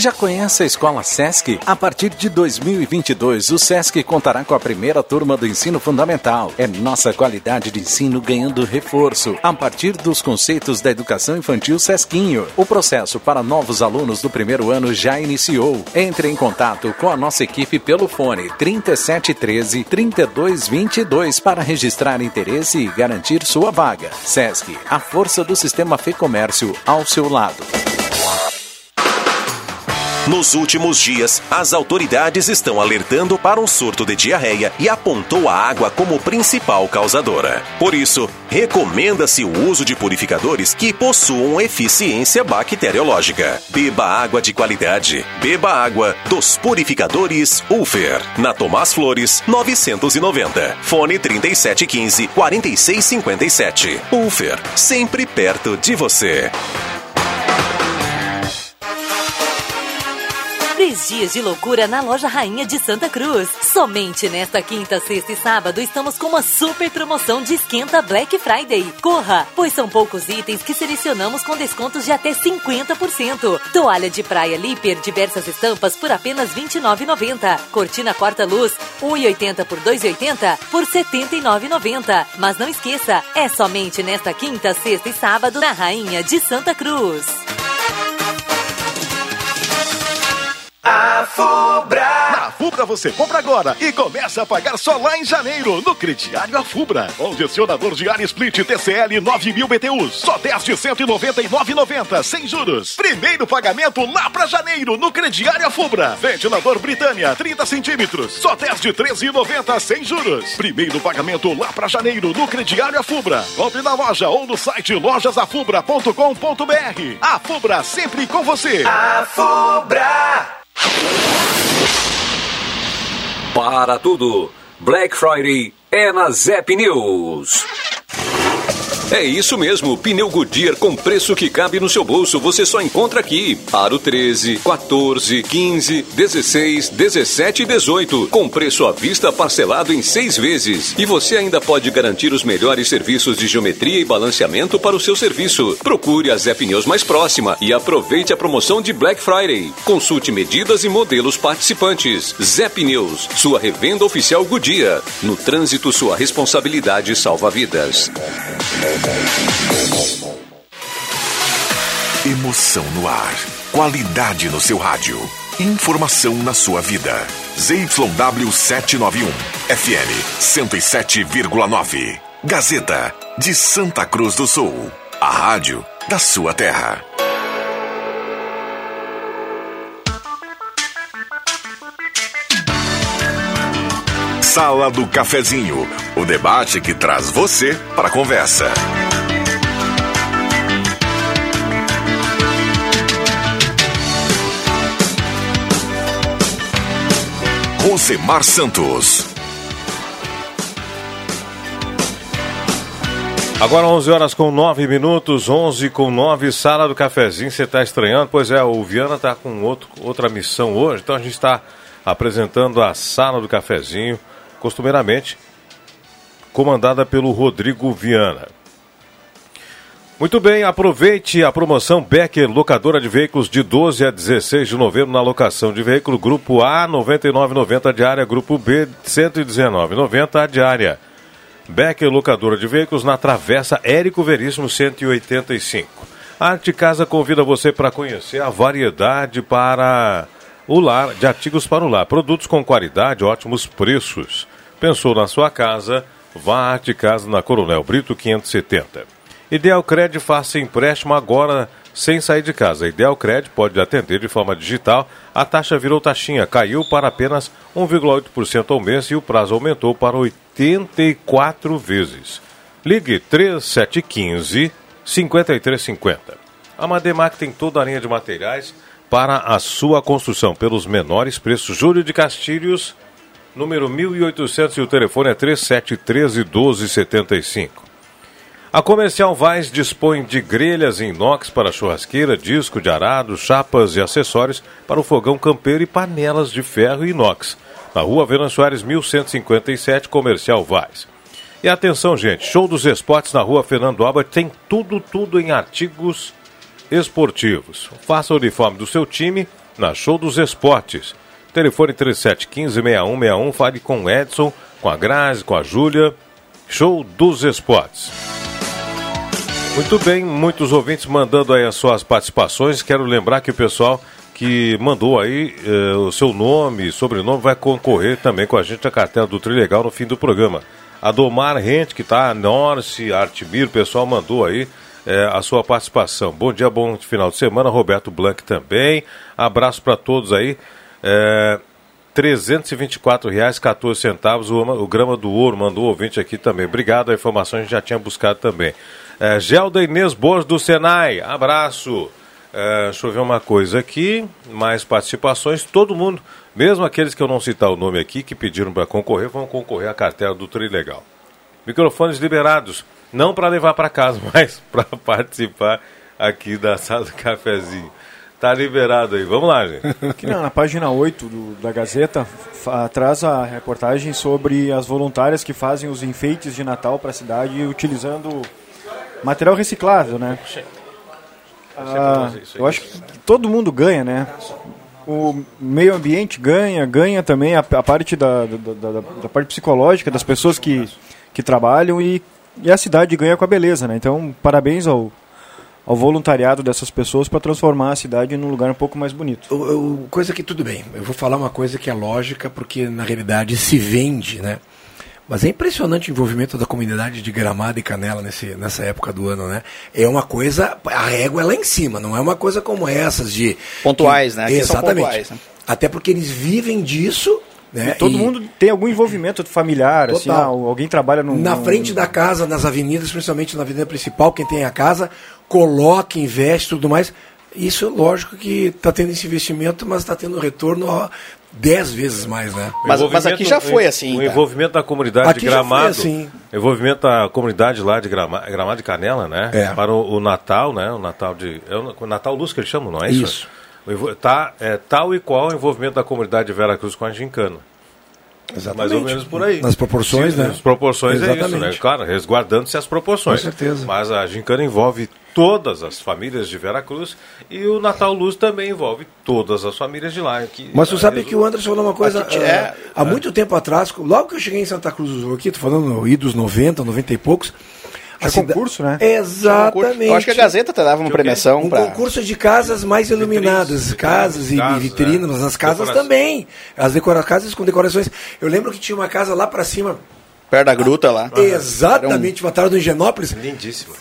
Já conhece a Escola Sesc? A partir de 2022, o Sesc contará com a primeira turma do ensino fundamental. É nossa qualidade de ensino ganhando reforço a partir dos conceitos da educação infantil Sesquinho. O processo para novos alunos do primeiro ano já iniciou. Entre em contato com a nossa equipe pelo fone 3713 3222 para registrar interesse e garantir sua vaga. Sesc, a força do sistema Fê Comércio ao seu lado. Nos últimos dias, as autoridades estão alertando para um surto de diarreia e apontou a água como principal causadora. Por isso, recomenda-se o uso de purificadores que possuam eficiência bacteriológica. Beba água de qualidade. Beba água dos purificadores Ufer. Na Tomás Flores, 990. Fone 3715 4657. Ufer, sempre perto de você. Três dias de loucura na loja Rainha de Santa Cruz. Somente nesta quinta, sexta e sábado estamos com uma super promoção de esquenta Black Friday. Corra, pois são poucos itens que selecionamos com descontos de até 50%. Toalha de praia Liper, diversas estampas por apenas R$ 29,90. Cortina corta-luz, 1,80 por 2,80 por R$ 79,90. Mas não esqueça, é somente nesta quinta, sexta e sábado na Rainha de Santa Cruz. A Fubra. Na Fubra você compra agora e começa a pagar só lá em janeiro, no crediário A Fubra. Condicionador de ar split TCL 9000 BTUs, só 10 de 199,90, sem juros. Primeiro pagamento lá pra janeiro, no crediário A Fubra. Ventilador Britânia 30 centímetros, só 10 de 13,90, sem juros. Primeiro pagamento lá pra janeiro, no crediário A Fubra. Compre na loja ou no site lojasafubra.com.br. A Fubra sempre com você. A Fubra. Para tudo, Black Friday é na Zep News. É isso mesmo, pneu Goodyear com preço que cabe no seu bolso, você só encontra aqui. Aro 13, 14, 15, 16, 17 e 18, com preço à vista parcelado em seis vezes. E você ainda pode garantir os melhores serviços de geometria e balanceamento para o seu serviço. Procure a Zé Pneus mais próxima e aproveite a promoção de Black Friday. Consulte medidas e modelos participantes. Zé Pneus, sua revenda oficial Goodyear. No trânsito, sua responsabilidade salva vidas. Emoção no ar. Qualidade no seu rádio. Informação na sua vida. ZYW 791. FM 107,9. Gazeta de Santa Cruz do Sul. A rádio da sua terra. Sala do Cafezinho. O debate que traz você para a conversa. Rosemar Santos. Agora 11 horas com 9 minutos, 11 com 9, sala do cafezinho. Você está estranhando? Pois é, o Viana está com outro, outra missão hoje, então a gente está apresentando a sala do cafezinho, costumeiramente comandada pelo Rodrigo Viana. Muito bem, aproveite a promoção Becker, locadora de veículos de 12 a 16 de novembro na locação de veículo Grupo A 99,90 diária, Grupo B 119,90 diária. Becker, locadora de veículos na Travessa Érico Veríssimo 185. A Arte Casa convida você para conhecer a variedade para o lar, de artigos para o lar, produtos com qualidade, ótimos preços. Pensou na sua casa? Vá à Casa na Coronel Brito 570. Ideal Cred faça empréstimo agora sem sair de casa. Ideal Cred pode atender de forma digital. A taxa virou taxinha, caiu para apenas 1,8% ao mês e o prazo aumentou para 84 vezes. Ligue 3715 5350. A Mademac tem toda a linha de materiais para a sua construção pelos menores preços. Júlio de Castilhos, número 1800 e o telefone é 3713 1275. A Comercial Vaz dispõe de grelhas em inox para churrasqueira, disco de arado, chapas e acessórios para o fogão campeiro e panelas de ferro e inox. Na rua Venan Soares 1157, Comercial Vaz. E atenção, gente, show dos esportes na rua Fernando Albert tem tudo, tudo em artigos esportivos. Faça o uniforme do seu time na Show dos Esportes. Telefone 3715-6161, fale com o Edson, com a Grazi, com a Júlia. Show dos Esportes. Muito bem, muitos ouvintes mandando aí as suas participações. Quero lembrar que o pessoal que mandou aí eh, o seu nome, sobrenome, vai concorrer também com a gente a cartela do Trilegal no fim do programa. A Domar Rente, que está Norce, Artmir, o pessoal mandou aí eh, a sua participação. Bom dia, bom final de semana. Roberto Blanc também. Abraço para todos aí. É, R$ 324,14 o, o grama do ouro mandou o ouvinte aqui também. Obrigado, a informação a gente já tinha buscado também. É, Gelda Inês Borges do Senai, abraço. É, deixa eu ver uma coisa aqui, mais participações, todo mundo, mesmo aqueles que eu não citar o nome aqui, que pediram para concorrer, vão concorrer à cartela do Trilegal. Microfones liberados, não para levar para casa, mas para participar aqui da sala do cafezinho. Tá liberado aí. Vamos lá, gente. Aqui na, na página 8 do, da Gazeta traz a reportagem sobre as voluntárias que fazem os enfeites de Natal para a cidade utilizando material reciclável, né? Ah, eu acho que todo mundo ganha, né? O meio ambiente ganha, ganha também a, a parte da, da, da, da, parte psicológica das pessoas que, que trabalham e, e a cidade ganha com a beleza, né? Então, parabéns ao, ao voluntariado dessas pessoas para transformar a cidade num lugar um pouco mais bonito. O, o, coisa que tudo bem, eu vou falar uma coisa que é lógica porque na realidade se vende, né? Mas é impressionante o envolvimento da comunidade de Gramado e Canela nesse, nessa época do ano, né? É uma coisa, a régua é lá em cima, não é uma coisa como essas de... Pontuais, que, né? Aqui exatamente. Pontuais, né? Até porque eles vivem disso né? todo e... mundo tem algum envolvimento familiar, assim, ah, alguém trabalha no. Na frente da casa, nas avenidas, principalmente na avenida principal, quem tem a casa, coloca, investe tudo mais. Isso é lógico que está tendo esse investimento, mas está tendo retorno ó, dez vezes mais, né? Mas, mas aqui já foi assim. O envolvimento da comunidade aqui de Gramado. assim. Envolvimento da comunidade lá de Gramado, Gramado de Canela, né? É. Para o, o, Natal, né? O Natal de. É o Natal Luz que eles chamam, não é isso? Isso. Tá, é, tal e qual o envolvimento da comunidade de Vera Cruz com a Gincana. Exatamente. Mais ou menos por aí. Nas proporções, Sim, né? Nas proporções Exatamente. é isso, né? Claro, resguardando-se as proporções. Com certeza. Mas a gincana envolve todas as famílias de Veracruz e o Natal Luz também envolve todas as famílias de lá. Que, Mas tu sabe que o Anderson falou uma coisa é, é, há muito tempo atrás, logo que eu cheguei em Santa Cruz do Sul aqui, tô falando idos 90, 90 e poucos, é concurso, né? Exatamente. Eu acho que a Gazeta te dava uma premiação. Um pra... concurso de casas mais iluminadas. casas e, casas, vitrinas, é. mas as casas Decoração. também. As decora casas com decorações. Eu lembro que tinha uma casa lá para cima, Perto da gruta lá. Exatamente, uma tarde do Higienópolis. Lindíssimo.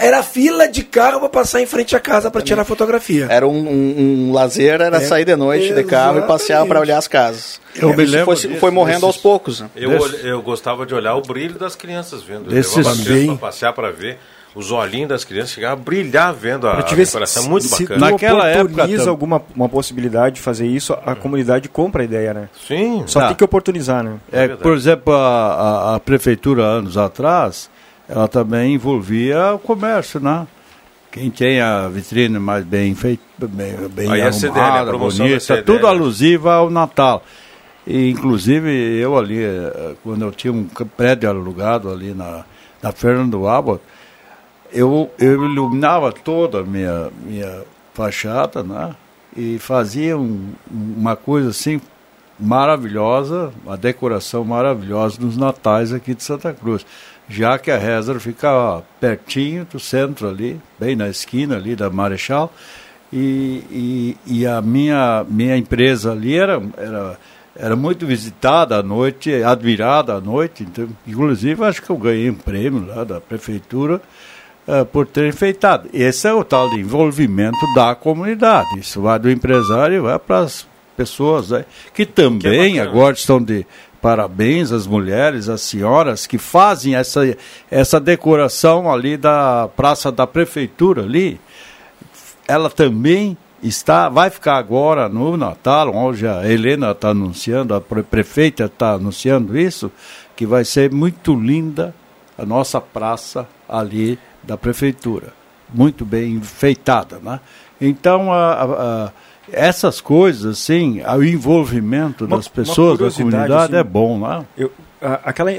Era fila de carro para passar em frente à casa para tirar fotografia. Era um, um, um lazer, era é, sair de noite exatamente. de carro e passear para olhar as casas. Eu é, me lembro foi, foi morrendo desses, aos poucos. Né? Eu, eu gostava de olhar o brilho das crianças vendo. Desses para passear para ver os olhinhos das crianças chegavam a brilhar vendo a, a decoração. Se, muito se bacana. Naquela época, alguma uma possibilidade de fazer isso, a comunidade compra a ideia, né? Sim. Só tá. tem que oportunizar, né? É, é por exemplo, a, a, a, prefeitura, anos atrás, ela também envolvia o comércio, né? Quem tem a vitrine mais bem feita, bem, bem Aí arrumada, CDL, bonita, tudo alusiva ao Natal. E, inclusive, eu ali, eh, quando eu tinha um prédio alugado ali na, na Fernando Abbott, eu, eu iluminava toda a minha, minha fachada, né? E fazia um, uma coisa assim maravilhosa, uma decoração maravilhosa nos natais aqui de Santa Cruz. Já que a Reza fica ó, pertinho do centro ali, bem na esquina ali da Marechal, e, e, e a minha, minha empresa ali era, era, era muito visitada à noite, admirada à noite, então, inclusive acho que eu ganhei um prêmio lá da prefeitura, uh, por ter enfeitado. Esse é o tal de envolvimento da comunidade. Isso vai do empresário e vai para as pessoas né, que também que é agora estão de parabéns às mulheres, às senhoras que fazem essa, essa decoração ali da praça da prefeitura ali. Ela também está, vai ficar agora no Natal, hoje a Helena está anunciando, a prefeita está anunciando isso, que vai ser muito linda a nossa praça ali da prefeitura. Muito bem enfeitada, né? Então, a, a, a essas coisas, assim, o envolvimento uma, das pessoas da comunidade assim, é bom, né? Eu, aquela,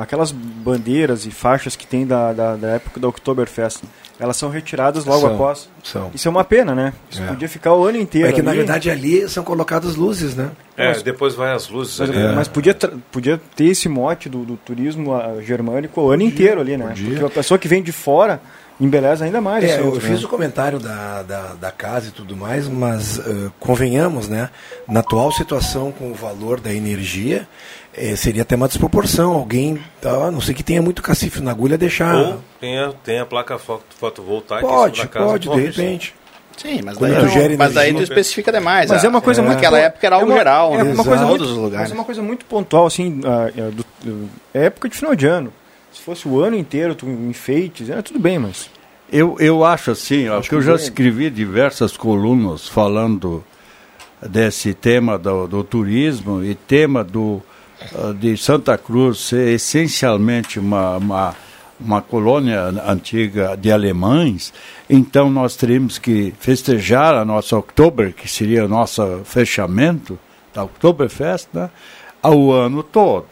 aquelas bandeiras e faixas que tem da, da, da, época da Oktoberfest, elas são retiradas logo são, após. São. Isso é uma pena, né? Isso é. podia ficar o ano inteiro. É que ali. na verdade ali são colocadas luzes, né? É, mas, depois vai as luzes mas, ali. É. Mas podia, podia ter esse mote do, do turismo germânico o ano podia, inteiro ali, né? Podia. Porque a pessoa que vem de fora embeleza ainda mais. É, eu outro, fiz né? o comentário da, da, da, casa e tudo mais, mas uh, convenhamos, né? Na atual situação com o valor da energia, eh, seria até uma desproporção. Alguém, tá, a não sei que tenha muito cacife na agulha, deixar. Ou tenha, tenha a placa fotovoltaica pode, em cima da casa. Pode, de repente. Sim, mas daí, tu gera mas daí tu especifica demais. Mas é uma coisa é. muito Naquela época era algo é uma, geral, é né? uma coisa todos muito, os lugares. Mas é uma coisa muito pontual, assim, uh, do, do, é época de final de ano. Se fosse o ano inteiro, tu enfeites, é tudo bem, mas. Eu, eu acho assim, acho que eu já escrevi diversas colunas falando desse tema do, do turismo e tema do, uh, de Santa Cruz ser essencialmente uma, uma, uma colônia antiga de alemães, então nós teríamos que festejar a nossa Oktober, que seria o nosso fechamento da Oktoberfest, né, ao ano todo.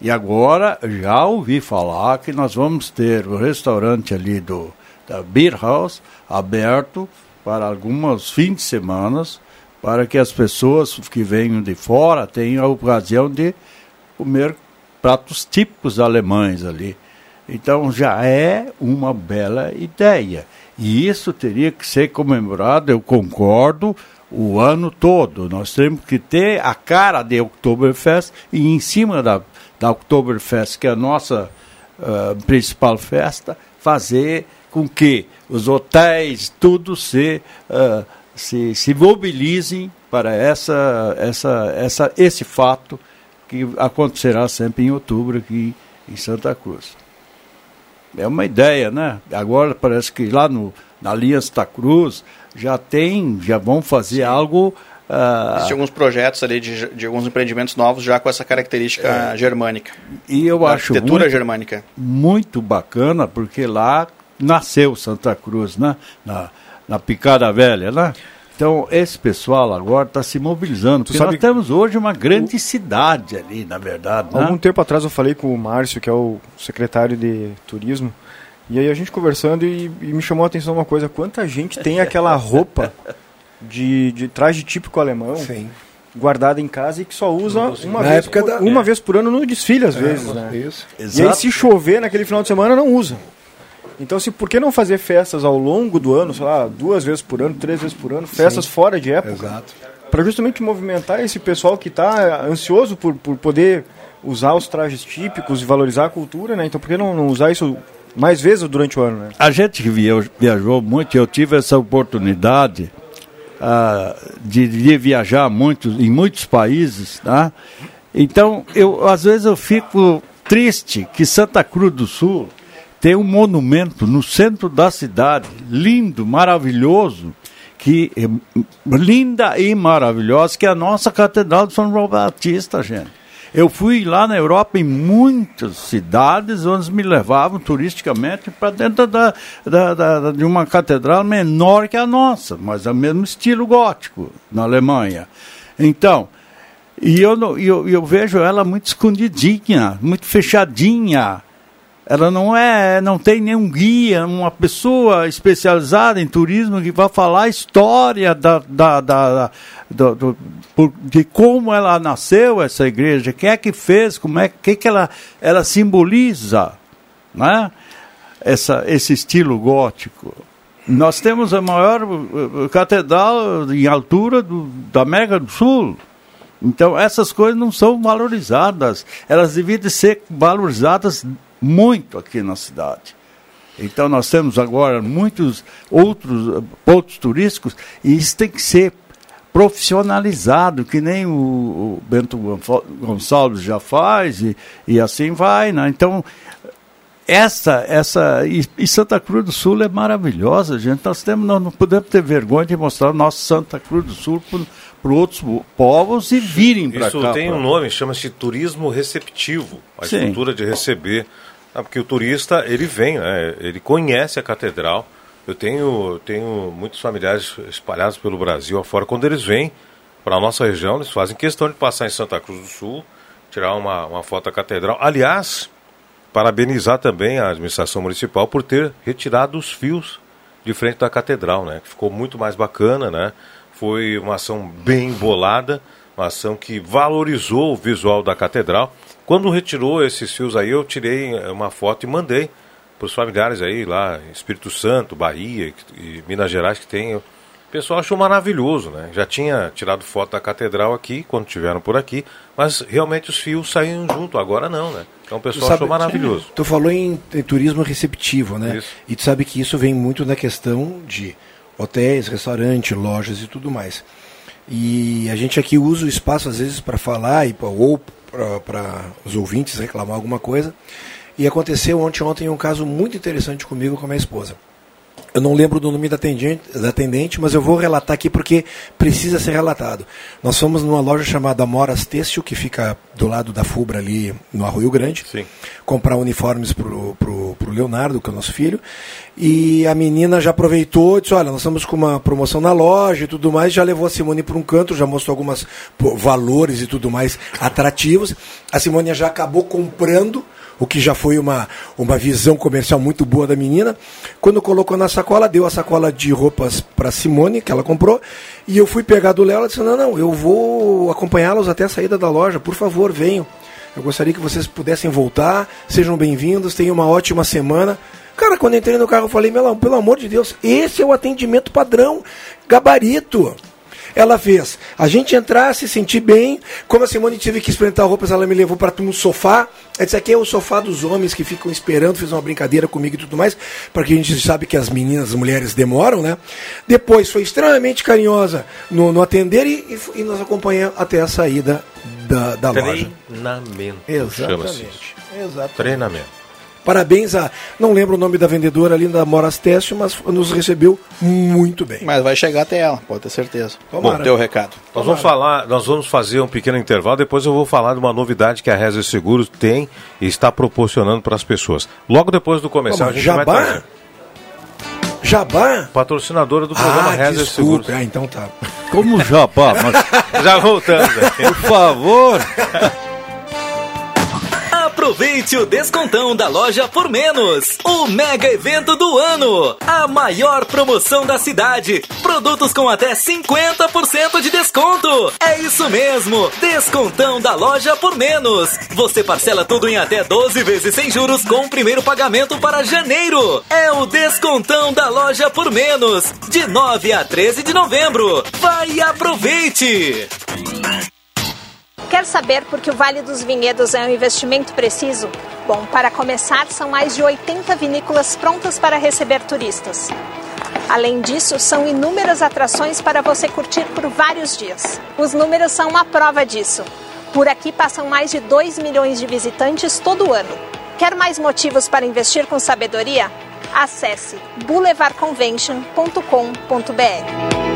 E agora já ouvi falar que nós vamos ter o restaurante ali do da Beer House aberto para alguns fins de semana, para que as pessoas que venham de fora tenham a ocasião de comer pratos típicos alemães ali. Então já é uma bela ideia. E isso teria que ser comemorado, eu concordo, o ano todo. Nós temos que ter a cara de Oktoberfest e em cima da, da Oktoberfest, que é a nossa uh, principal festa, fazer com que os hotéis, tudo se, uh, se, se mobilizem para essa, essa, essa, esse fato que acontecerá sempre em outubro aqui em Santa Cruz. É uma ideia, né? Agora parece que lá no, na linha Santa Cruz já tem, já vão fazer Sim. algo. Uh, Existem alguns projetos ali de, de alguns empreendimentos novos já com essa característica é, germânica. E eu acho arquitetura muito, germânica. Muito bacana, porque lá nasceu Santa Cruz, né? Na, na Picada Velha, né? Então, esse pessoal agora está se mobilizando. porque nós temos hoje uma grande o... cidade ali, na verdade. Né? Algum tempo atrás eu falei com o Márcio, que é o secretário de turismo, e aí a gente conversando e, e me chamou a atenção uma coisa: quanta gente tem aquela roupa de, de traje típico alemão. Sim guardada em casa e que só usa uma, vez, época por, da... uma é. vez por ano no desfile, às é, vezes. Né? Isso. E aí, se chover naquele final de semana, não usa. Então, se, por que não fazer festas ao longo do ano, sei lá, duas vezes por ano, três vezes por ano, festas Sim. fora de época? Exato. Para justamente movimentar esse pessoal que está ansioso por, por poder usar os trajes típicos e valorizar a cultura, né? Então, por que não, não usar isso mais vezes durante o ano, né? A gente que viajou muito, eu tive essa oportunidade uh, de, de, viajar muito, em muitos países, tá? Então, eu, às vezes eu fico triste que Santa Cruz do Sul tem um monumento no centro da cidade, lindo, maravilhoso, que é linda e maravilhosa, que é a nossa Catedral de São João Batista, gente. Eu fui lá na Europa em muitas cidades onde me levavam turisticamente para dentro da, da, da, de uma catedral menor que a nossa, mas é o mesmo estilo gótico na Alemanha. Então, e eu, eu, eu vejo ela muito escondidinha, muito fechadinha ela não é, não tem nenhum guia, uma pessoa especializada em turismo que vai falar a história da, da, da, da do, de como ela nasceu essa igreja, quem é que fez, como é que, que ela, ela simboliza, né? Essa, esse estilo gótico. Nós temos a maior uh, uh, catedral em altura do, da América do Sul. Então essas coisas não são valorizadas. Elas devem ser valorizadas muito aqui na cidade. Então nós temos agora muitos outros pontos turísticos e isso tem que ser profissionalizado, que nem o, o Bento Gonçalves já faz e, e assim vai. Né? Então essa, essa e, e, Santa Cruz do Sul é maravilhosa, gente. Nós, temos, nós não podemos ter vergonha de mostrar nosso Santa Cruz do Sul para outros povos e virem para cá. Isso tem pra... um nome, chama-se turismo receptivo, a Sim. estrutura de receber. Ah, porque o turista, ele vem, né? ele conhece a catedral. Eu tenho, tenho muitos familiares espalhados pelo Brasil afora. Quando eles vêm para a nossa região, eles fazem questão de passar em Santa Cruz do Sul, tirar uma, uma foto da catedral. Aliás, parabenizar também a administração municipal por ter retirado os fios de frente da catedral, né? Ficou muito mais bacana, né? Foi uma ação bem bolada, uma ação que valorizou o visual da catedral. Quando retirou esses fios aí, eu tirei uma foto e mandei para os familiares aí lá, Espírito Santo, Bahia e Minas Gerais que tem. O pessoal achou maravilhoso, né? Já tinha tirado foto da catedral aqui, quando tiveram por aqui, mas realmente os fios saíam junto, agora não, né? Então o pessoal sabe, achou maravilhoso. Tu falou em, em turismo receptivo, né? Isso. E tu sabe que isso vem muito na questão de hotéis, restaurantes, lojas e tudo mais. E a gente aqui usa o espaço às vezes para falar e, ou para os ouvintes reclamar alguma coisa. E aconteceu ontem, ontem um caso muito interessante comigo com a minha esposa. Eu não lembro do nome da atendente, da atendente, mas eu vou relatar aqui porque precisa ser relatado. Nós fomos numa loja chamada Moras Têxtil, que fica do lado da Fubra ali no Arroio Grande, Sim. comprar uniformes para o pro, pro Leonardo, que é o nosso filho. E a menina já aproveitou e disse, olha, nós estamos com uma promoção na loja e tudo mais, já levou a Simone para um canto, já mostrou alguns valores e tudo mais atrativos. A Simone já acabou comprando o que já foi uma, uma visão comercial muito boa da menina. Quando colocou na sacola, deu a sacola de roupas para Simone, que ela comprou, e eu fui pegar do Léo, ela disse, não, não, eu vou acompanhá-los até a saída da loja, por favor, venham. Eu gostaria que vocês pudessem voltar, sejam bem-vindos, tenham uma ótima semana. Cara, quando entrei no carro, eu falei, pelo amor de Deus, esse é o atendimento padrão, gabarito ela fez a gente entrar, se sentir bem. Como a Simone tive que experimentar roupas, ela me levou para um sofá. Esse aqui é o sofá dos homens que ficam esperando, fez uma brincadeira comigo e tudo mais, porque a gente sabe que as meninas, as mulheres demoram, né? Depois foi extremamente carinhosa no, no atender e, e, nos acompanhou até a saída da, da loja. Treinamento. Exatamente. Exatamente. Treinamento. Parabéns a. Não lembro o nome da vendedora ali da Moras Teste, mas nos recebeu muito bem. Mas vai chegar até ela, pode ter certeza. Tomara. Bom, teu recado. Nós vamos falar, nós vamos fazer um pequeno intervalo, depois eu vou falar de uma novidade que a Reza Seguros tem e está proporcionando para as pessoas. Logo depois do comercial Pô, a gente Jabá? vai trazer. Jabá? Patrocinadora do programa ah, Reza. Seguros. Ah, então tá. Como Jabá? Mas... Já voltamos. Por favor. Aproveite o descontão da loja por menos. O mega evento do ano. A maior promoção da cidade. Produtos com até 50% de desconto. É isso mesmo. Descontão da loja por menos. Você parcela tudo em até 12 vezes sem juros com o primeiro pagamento para janeiro. É o descontão da loja por menos. De 9 a 13 de novembro. Vai e aproveite. Quer saber por que o Vale dos Vinhedos é um investimento preciso? Bom, para começar, são mais de 80 vinícolas prontas para receber turistas. Além disso, são inúmeras atrações para você curtir por vários dias. Os números são uma prova disso. Por aqui passam mais de 2 milhões de visitantes todo ano. Quer mais motivos para investir com sabedoria? Acesse boulevardconvention.com.br.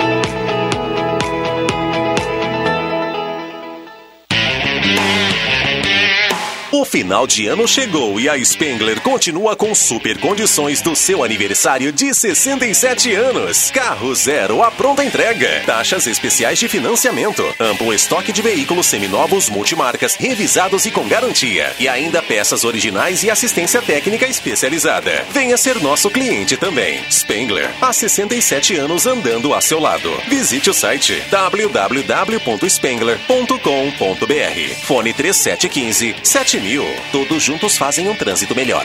O final de ano chegou e a Spengler continua com super condições do seu aniversário de 67 anos. Carro zero à pronta entrega. Taxas especiais de financiamento. Amplo estoque de veículos seminovos multimarcas, revisados e com garantia. E ainda peças originais e assistência técnica especializada. Venha ser nosso cliente também. Spengler, há 67 anos andando a seu lado. Visite o site www.spengler.com.br. Fone 3715 7000 Todos juntos fazem um trânsito melhor.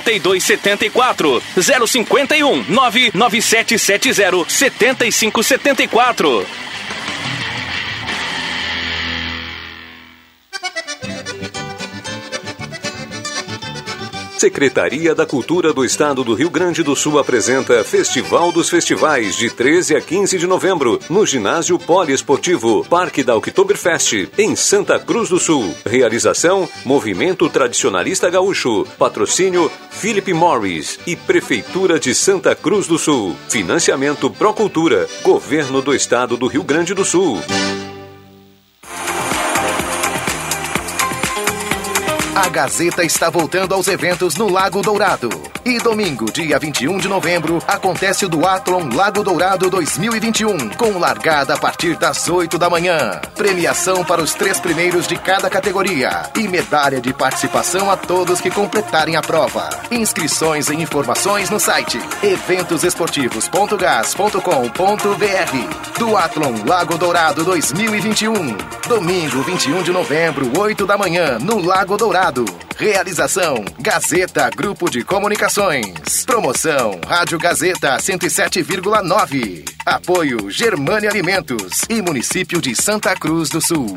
8274 051 99770 7574. Secretaria da Cultura do Estado do Rio Grande do Sul apresenta Festival dos Festivais de 13 a 15 de novembro no Ginásio Poliesportivo Parque da Oktoberfest em Santa Cruz do Sul. Realização Movimento Tradicionalista Gaúcho. Patrocínio Philip Morris e Prefeitura de Santa Cruz do Sul. Financiamento Procultura, Governo do Estado do Rio Grande do Sul. A Gazeta está voltando aos eventos no Lago Dourado. E domingo, dia 21 de novembro, acontece o Duathlon Lago Dourado 2021, com largada a partir das 8 da manhã. Premiação para os três primeiros de cada categoria e medalha de participação a todos que completarem a prova. Inscrições e informações no site eventosesportivos.gas.com.br. Duathlon Lago Dourado 2021. Domingo, 21 de novembro, 8 da manhã, no Lago Dourado. Realização Gazeta Grupo de Comunicações. Promoção Rádio Gazeta 107,9. Apoio Germânia Alimentos e Município de Santa Cruz do Sul.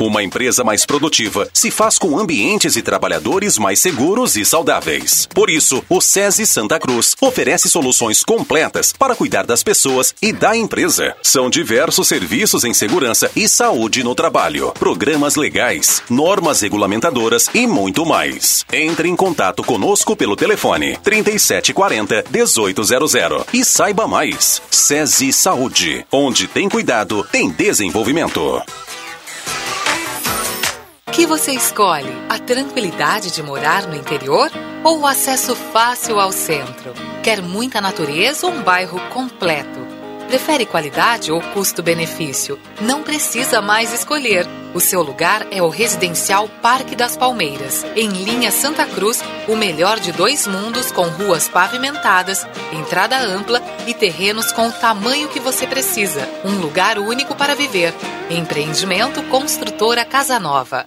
Uma empresa mais produtiva se faz com ambientes e trabalhadores mais seguros e saudáveis. Por isso, o SESI Santa Cruz oferece soluções completas para cuidar das pessoas e da empresa. São diversos serviços em segurança e saúde no trabalho, programas legais, normas regulamentadoras e muito mais. Entre em contato conosco pelo telefone 3740 1800 e saiba mais. SESI Saúde, onde tem cuidado, tem desenvolvimento. Que você escolhe? A tranquilidade de morar no interior ou o acesso fácil ao centro? Quer muita natureza ou um bairro completo? Prefere qualidade ou custo-benefício? Não precisa mais escolher. O seu lugar é o Residencial Parque das Palmeiras, em linha Santa Cruz, o melhor de dois mundos com ruas pavimentadas, entrada ampla e terrenos com o tamanho que você precisa. Um lugar único para viver. Empreendimento Construtora Casa Nova.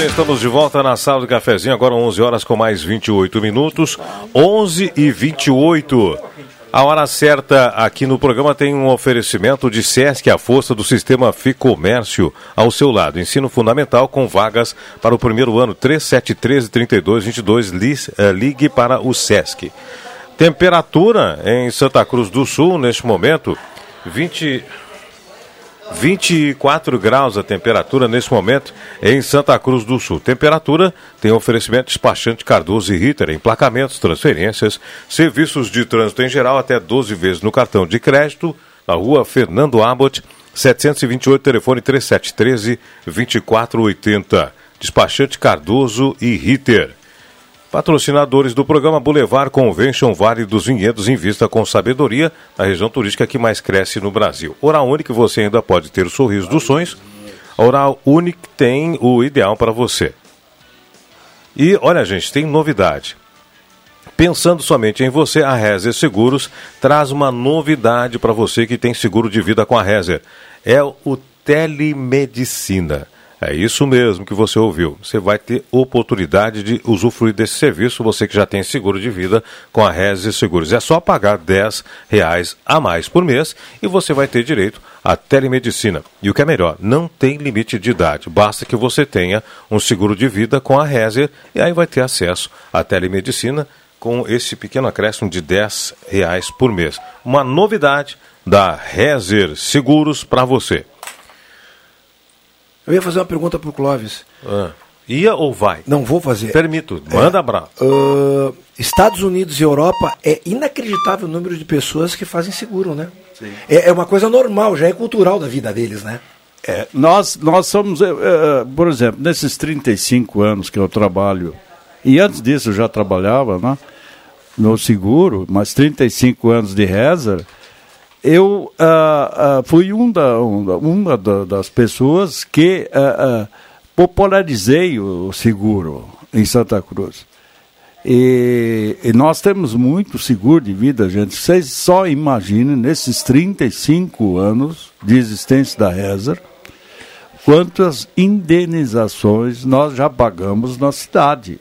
Bem, estamos de volta na sala do cafezinho, agora 11 horas com mais 28 minutos. 11 e 28. A hora certa aqui no programa tem um oferecimento de SESC, a força do sistema Ficomércio ao seu lado. Ensino fundamental com vagas para o primeiro ano 3713-3222. Ligue para o SESC. Temperatura em Santa Cruz do Sul neste momento 20 24 graus a temperatura nesse momento em Santa Cruz do Sul. Temperatura tem oferecimento despachante Cardoso e Ritter, emplacamentos, transferências, serviços de trânsito em geral até 12 vezes no cartão de crédito, na rua Fernando Abbott, 728, telefone 3713 2480. Despachante Cardoso e Ritter. Patrocinadores do programa Boulevard Convention Vale dos Vinhedos invista com sabedoria na região turística que mais cresce no Brasil. Oral Único você ainda pode ter o sorriso dos sonhos. Oral Único tem o ideal para você. E olha, gente, tem novidade. Pensando somente em você, a Rezer Seguros traz uma novidade para você que tem seguro de vida com a Rezer. É o telemedicina. É isso mesmo que você ouviu. Você vai ter oportunidade de usufruir desse serviço, você que já tem seguro de vida com a Reze Seguros. É só pagar 10 reais a mais por mês e você vai ter direito a telemedicina. E o que é melhor, não tem limite de idade. Basta que você tenha um seguro de vida com a Rezer e aí vai ter acesso à telemedicina com esse pequeno acréscimo de 10 reais por mês. Uma novidade da Rezer Seguros para você. Eu ia fazer uma pergunta para o Clóvis. Ah, ia ou vai? Não vou fazer. Permito. Manda é, bravo. Uh, Estados Unidos e Europa é inacreditável o número de pessoas que fazem seguro, né? É, é, uma coisa normal, já é cultural da vida deles, né? É, nós, nós somos, uh, por exemplo, nesses 35 anos que eu trabalho, e antes disso eu já trabalhava né, no seguro, mas 35 anos de reza, eu uh, uh, fui um da, um, uma da, das pessoas que popularizei o, seguro em Santa Cruz. E, e, nós temos muito seguro de vida, gente. Vocês só imaginem, nesses 35 anos de existência da Rezer, quantas indenizações nós já pagamos na cidade.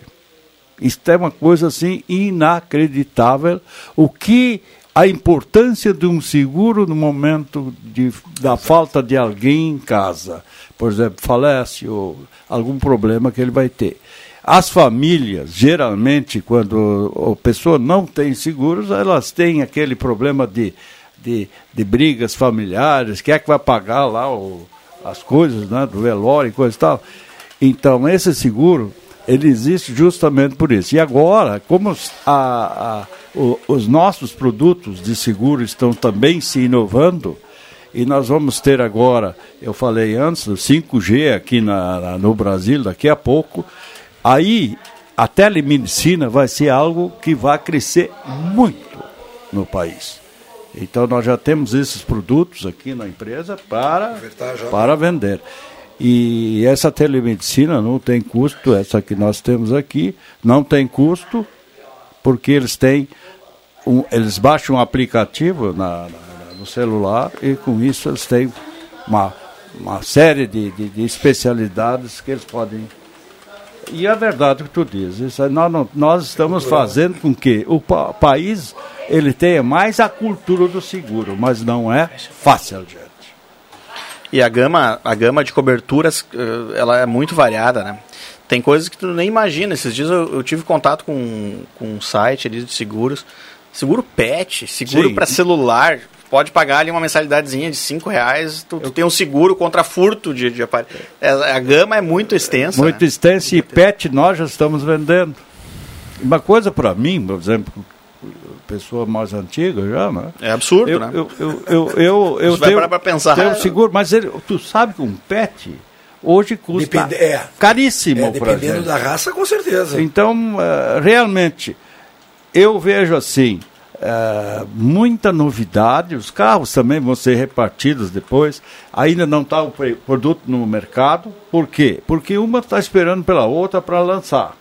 Isso é uma coisa assim inacreditável. O que a importância de um seguro no momento de, da falta de alguém em casa, por exemplo, falece ou algum problema que ele vai ter. As famílias, geralmente, quando a pessoa não tem seguros, elas têm aquele problema de, de, de brigas familiares, quem é que vai pagar lá o, as coisas né, do velório e coisa e tal. Então, esse seguro, ele existe justamente por isso. E agora, como a, a, o, os nossos produtos de seguro estão também se inovando, e nós vamos ter agora, eu falei antes, o 5G aqui na, na, no Brasil, daqui a pouco, Aí a telemedicina vai ser algo que vai crescer muito no país. Então nós já temos esses produtos aqui na empresa para, para vender. E essa telemedicina não tem custo, essa que nós temos aqui, não tem custo, porque eles têm um, eles baixam um aplicativo na, na, no celular e com isso eles têm uma, uma série de, de, de especialidades que eles podem e é verdade o que tu dizes. Nós, nós estamos fazendo com que o pa país ele tenha mais a cultura do seguro, mas não é fácil, gente. E a gama, a gama de coberturas, eh, ela é muito variada, né? Tem coisas que tu nem imagina. Esses dias eu, eu tive contato com, com um site ali de seguros. Seguro pet, seguro para celular pode pagar ali uma mensalidadezinha de 5 reais, tu, tu, tem um seguro contra furto de, de aparelho. É, a gama é muito extensa. Muito né? extensa e PET nós já estamos vendendo. Uma coisa para mim, por exemplo, pessoa mais antiga já, né? É absurdo, eu, né? Eu, eu, eu, eu, eu tenho, vai parar para pensar. Tenho seguro, mas ele, tu sabe que um PET hoje custa Depende, é, caríssimo. É, dependendo da raça, com certeza. Então, uh, realmente, eu vejo assim, é, muita novidade, os carros também vão ser repartidos depois. Ainda não está o produto no mercado. Por quê? Porque uma está esperando pela outra para lançar.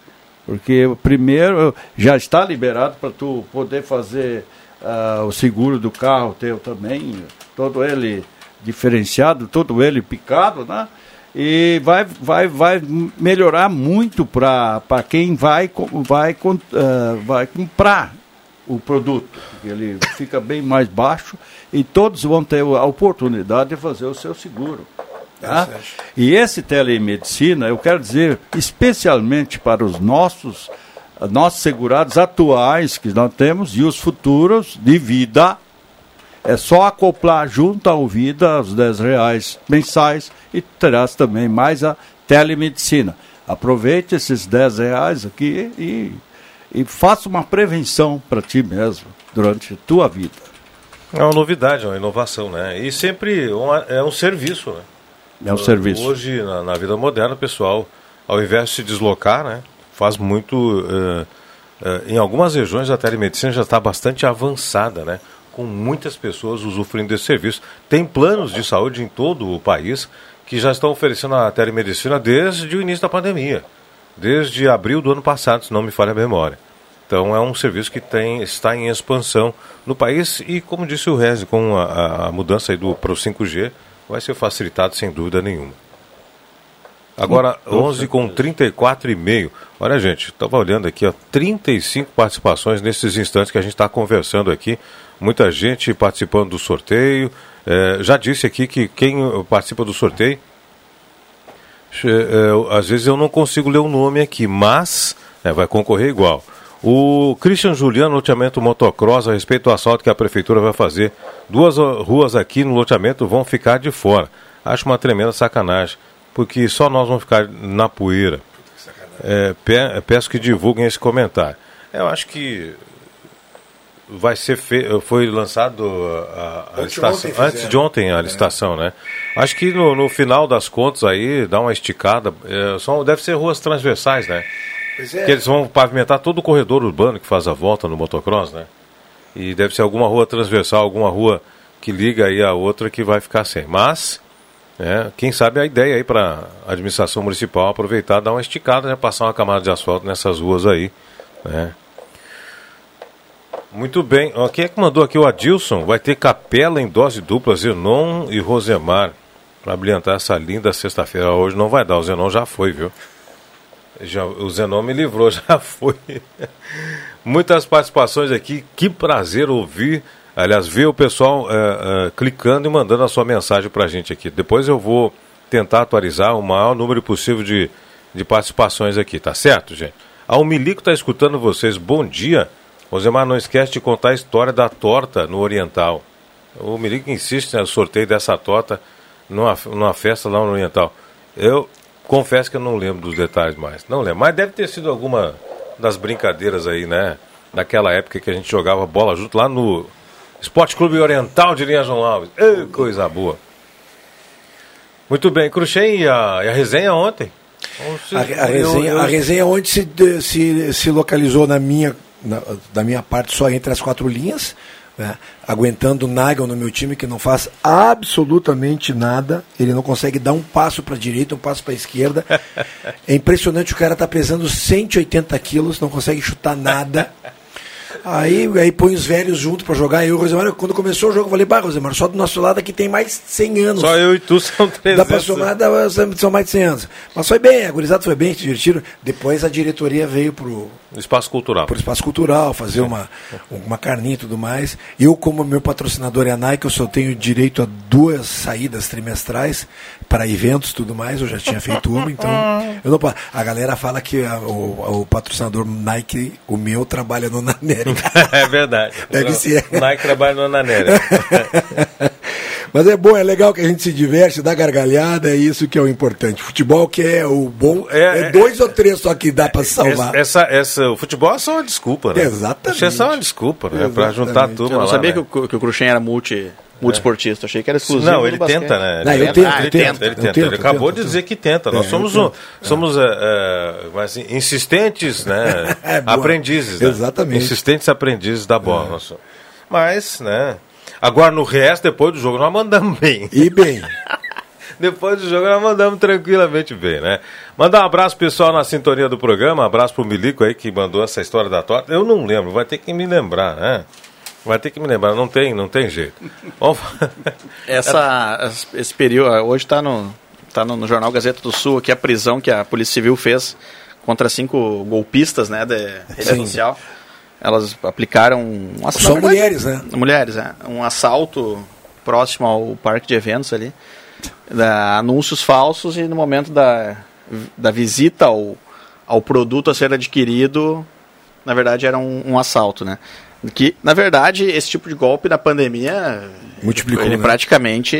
Porque primeiro já está liberado para tu poder fazer uh, o seguro do carro teu também, todo ele diferenciado, todo ele picado, né? E vai, vai, vai melhorar muito para quem vai, vai, uh, vai comprar o produto, ele fica bem mais baixo e todos vão ter a oportunidade de fazer o seu seguro. Tá? E esse telemedicina, eu quero dizer, especialmente para os nossos, nossos segurados atuais que nós temos e os futuros de vida, é só acoplar junto ao vida os 10 reais mensais e terás também mais a telemedicina. Aproveite esses 10 reais aqui e e faça uma prevenção para ti mesmo durante a tua vida. É uma novidade, é uma inovação, né? E sempre uma, é um serviço, né? É um serviço. Hoje, na, na, vida moderna, o pessoal, ao invés de se deslocar, né? Faz muito... Uh, uh, em algumas regiões a telemedicina já está bastante avançada, né? Com muitas pessoas usufruindo desse serviço. Tem planos de saúde em todo o país que já estão oferecendo a telemedicina desde o início da pandemia desde abril do ano passado, se não me falha a memória. Então é um serviço que tem, está em expansão no país e, como disse o Rezi, com a, a mudança do, para o 5G, vai ser facilitado sem dúvida nenhuma. Agora, 11 com 34 e meio. Olha, gente, estava olhando aqui, ó, 35 participações nesses instantes que a gente está conversando aqui. Muita gente participando do sorteio. É, já disse aqui que quem participa do sorteio, é, às vezes eu não consigo ler o nome aqui, mas é, vai concorrer igual. O Christian Juliano, loteamento motocross, a respeito do assalto que a prefeitura vai fazer. Duas ruas aqui no loteamento vão ficar de fora. Acho uma tremenda sacanagem, porque só nós vamos ficar na poeira. É, pe peço que divulguem esse comentário. Eu acho que vai ser fe... foi lançado a, a licitação antes de ontem a licitação, né? Acho que no, no, final das contas aí dá uma esticada. É, são, deve ser ruas transversais, né? É. Que eles vão pavimentar todo o corredor urbano que faz a volta no motocross, né? E deve ser alguma rua transversal, alguma rua que liga aí a outra que vai ficar sem. Mas, é, quem sabe a ideia aí para a administração municipal aproveitar, dar uma esticada, né, passar uma camada de asfalto nessas ruas aí, né? Muito bem. Quem é que mandou aqui o Adilson? Vai ter capela em dose dupla, Zenon e Rosemar, para brilhantar essa linda sexta-feira. Hoje não vai dar, o Zenon já foi, viu? Já, o Zenon me livrou, já foi. Muitas participações aqui, que prazer ouvir. Aliás, ver o pessoal é, é, clicando e mandando a sua mensagem para a gente aqui. Depois eu vou tentar atualizar o maior número possível de, de participações aqui, tá certo, gente? A Umilico está escutando vocês. Bom dia. Rosemar, não esquece de contar a história da torta no Oriental. O Milico insiste no sorteio dessa torta numa, numa festa lá no Oriental. Eu Confesso que eu não lembro dos detalhes mais. Não lembro. Mas deve ter sido alguma das brincadeiras aí, né? Daquela época que a gente jogava bola junto lá no Esporte Clube Oriental de Linha João Alves. Ei, coisa boa. Muito bem, Cruxem, e a, e a resenha ontem? A, a, resenha, eu, eu... a resenha ontem se, se, se localizou na minha, na, da minha parte só entre as quatro linhas né? aguentando o Nagel no meu time, que não faz absolutamente nada. Ele não consegue dar um passo para a direita, um passo para a esquerda. é impressionante, o cara está pesando 180 quilos, não consegue chutar nada. Aí, aí põe os velhos junto para jogar. Eu, Rosemar, quando começou o jogo, eu falei, bah, Rosemar, só do nosso lado aqui tem mais 100 anos. Só eu e tu são 300. Dá pra somar, dá, são mais de 100 anos. Mas foi bem, a gurizada foi bem, se divertiram. Depois a diretoria veio pro... Espaço Cultural. Pro Espaço Cultural, fazer uma, uma carninha e tudo mais. Eu, como meu patrocinador é a Nike, eu só tenho direito a duas saídas trimestrais para eventos e tudo mais. Eu já tinha feito uma, então... Eu não, a galera fala que a, o, o patrocinador Nike, o meu, trabalha no Nané é verdade. Deve ser. Nike trabalha no Ananéria. Mas é bom, é legal que a gente se diverte, dá gargalhada, é isso que é o importante. Futebol que é o bom, é, é dois é, ou três só que dá para salvar. Essa, essa, o futebol é só uma desculpa, né? Exatamente. É só uma desculpa, né? Para juntar tudo. Eu não sabia né? que, o, que o Cruxem era multi multiesportista. Achei que era exclusivo. Não, ele tenta, né? Não, ele, tenta, ele, tenta, ele tenta. Ele acabou de dizer que tenta. Nós é, somos, um, somos assim, insistentes, né? É, aprendizes. Né? Exatamente. Insistentes aprendizes da bola. É. Mas, né? Agora no resto, depois do jogo, nós mandamos bem. E bem. depois do jogo nós mandamos tranquilamente bem, né? Mandar um abraço pessoal na sintonia do programa, um abraço pro Milico aí que mandou essa história da torta. Eu não lembro, vai ter que me lembrar, né? Vai ter que me lembrar, não tem, não tem jeito. Essa, esse período, hoje está no, tá no, no, jornal Gazeta do Sul, que a prisão que a Polícia Civil fez contra cinco golpistas né, de rede social. Elas aplicaram um São verdade, mulheres, né? Mulheres, é. Um assalto próximo ao parque de eventos ali. Da, anúncios falsos e no momento da, da visita ao, ao produto a ser adquirido, na verdade era um, um assalto, né? Que, na verdade, esse tipo de golpe na pandemia. Multiplicou. Ele né? praticamente.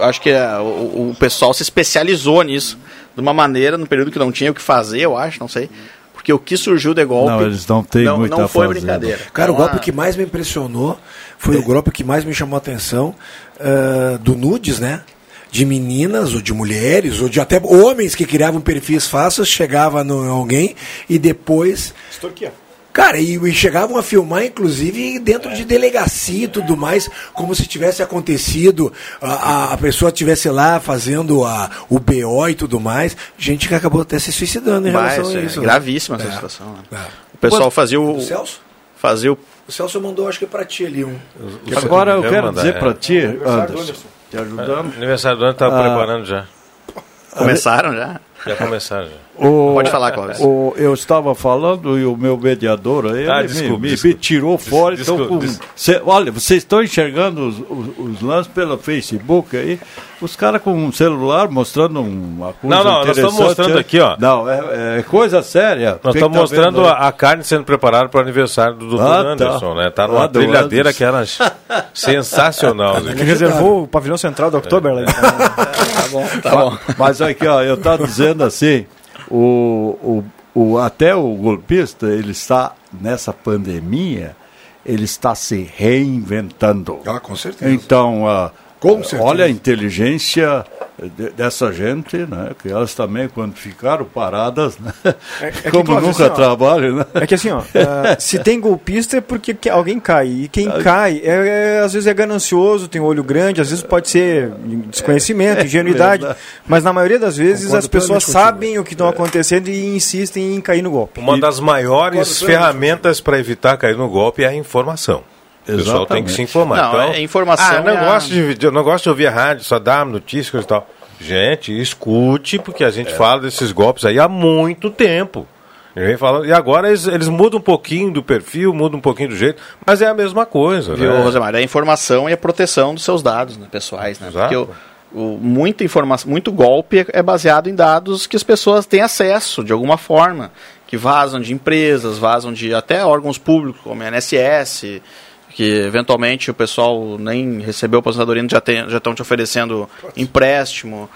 Acho que a, o, o, pessoal se especializou nisso. De uma maneira, no período que não tinha o que fazer, eu acho, não sei. Porque o que surgiu de golpe. Não, eles não têm não, muita Não foi fazer, brincadeira. Cara, o golpe que mais me impressionou foi o golpe que mais me chamou a atenção uh, do Nudes, né? de meninas ou de mulheres ou de até homens que criavam perfis fáceis, chegava no alguém e depois Extorquia. Cara, e, e, chegavam a filmar, inclusive, dentro de delegacia e tudo mais, como se tivesse acontecido, a, a pessoa estivesse lá fazendo a, o BO e tudo mais. Gente que acabou até se suicidando em Mas, relação a isso. É gravíssima essa é. situação. Né? É. O pessoal fazia o. O Celso? Fazia o. O Celso mandou, acho que para ti ali um. Agora eu quero dizer é. para ti, Anderson, te ajudando. Aniversário do ano estava ah, preparando já. Começaram já? Já começaram. Já. O- Pode falar, Clóvis. o- eu estava falando e o meu mediador aí Ah, ele desculpa, me, desculpa. me tirou fora. Des- então, desculpa, com- des- cê- olha, vocês estão enxergando os, os- os lances pelo Facebook aí, os caras com um celular mostrando uma coisa Não, não, nós estamos mostrando é- aqui, ó. Não, é, é coisa séria. Nós estamos tá mostrando vendo a, a carne sendo preparada para o aniversário do Dr. Ah, tá. Anderson, né? Tá numa Ah, trilhadeira que era sensacional. Ele reservou o pavilhão central do Oktober lá. então. Tá bom, tá bom. Mas aqui, ó, eu estava dizendo assim, o, o, o, até o golpista, ele está nessa pandemia, ele está se reinventando. Ah, com certeza. Então, ah, Com certeza. olha a inteligência de- dessa gente, né? Que elas também, quando ficaram paradas, né? É- é que, como nunca assim, ó, trabalham, né? É que assim, ó, ah, se tem golpista é porque que- alguém cai. E quem cai, é, é, às vezes é ganancioso, tem um olho grande, às vezes pode ser desconhecimento, É ingenuidade. mas na maioria das vezes Concordo as pessoas contigo. sabem o que estão acontecendo e insistem em cair no golpe. Uma das maiores ferramentas para evitar cair no golpe é a informação. O pessoal tem que se informar. Não, então, é informação Ah, não, é a- gosto de, eu não gosto de ouvir a rádio, só dá notícias e tal. Gente, escute, porque a É. gente fala desses golpes aí há muito tempo. E vem falando- E agora eles, eles mudam um pouquinho do perfil, mudam um pouquinho do jeito, mas é a mesma coisa. Viu, né? Rosemar? É a informação e a proteção dos seus dados né, pessoais, né? Exato. Porque o, o, muita informação, muito golpe é- é baseado em dados que as pessoas têm acesso de alguma forma, que vazam de empresas, vazam de até órgãos públicos, como a NSS, que eventualmente o pessoal nem recebeu aposentadoria, já tem- já estão te oferecendo empréstimo,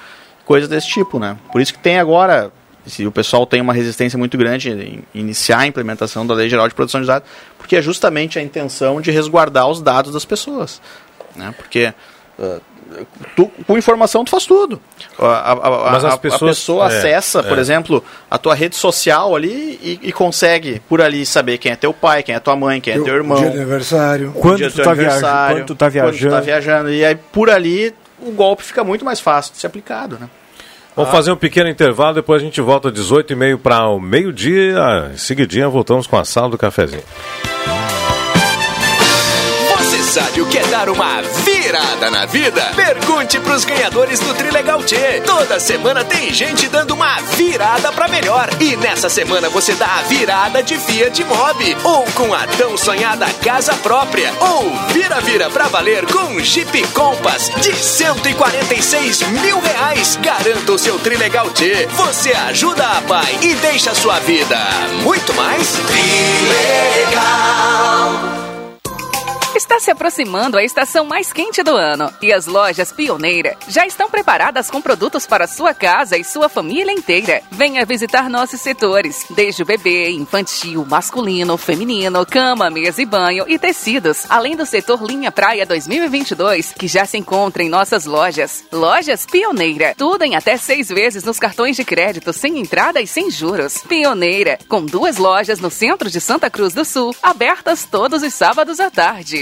coisas desse tipo, né? Por isso que tem agora, se o pessoal tem uma resistência muito grande em iniciar a implementação da Lei Geral de Proteção de Dados, porque é justamente a intenção de resguardar os dados das pessoas, né? Porque ah, tu, com informação tu faz tudo. A, a- a- Mas as a- a pessoas- pessoa é, acessa, por é. exemplo, a tua rede social ali e, e consegue por ali saber quem é teu pai, quem é tua mãe, quem é teu irmão. Dia de aniversário. Quando dia tu teu tá aniversário, quando tu tá quando tu tá viajando. viajando. E aí por ali o golpe fica muito mais fácil de ser aplicado, né? Vamos fazer um pequeno intervalo, depois a gente volta às 18h30 para o meio-dia. Em seguidinha voltamos com a sala do cafezinho. Você sabe o que é dar uma virada na vida? Pergunte pros ganhadores do Trilegal T. Toda semana tem gente dando uma virada pra melhor. E nessa semana você dá a virada de Fiat Mobi. Ou com a tão sonhada casa própria. Ou vira-vira pra valer com Jeep Compass de 146 mil reais. Garanta o seu Trilegal T. Você ajuda a pai e deixa a sua vida muito mais Trilegal. Está se aproximando a estação mais quente do ano e as lojas Pioneira já estão preparadas com produtos para sua casa e sua família inteira. Venha visitar nossos setores, desde o bebê, infantil, masculino, feminino, cama, mesa e banho e tecidos, além do setor Linha Praia 2022, que já se encontra em nossas lojas. Lojas Pioneira, tudo em até seis vezes nos cartões de crédito sem entrada e sem juros. Pioneira, com duas lojas no centro de Santa Cruz do Sul, abertas todos os sábados à tarde.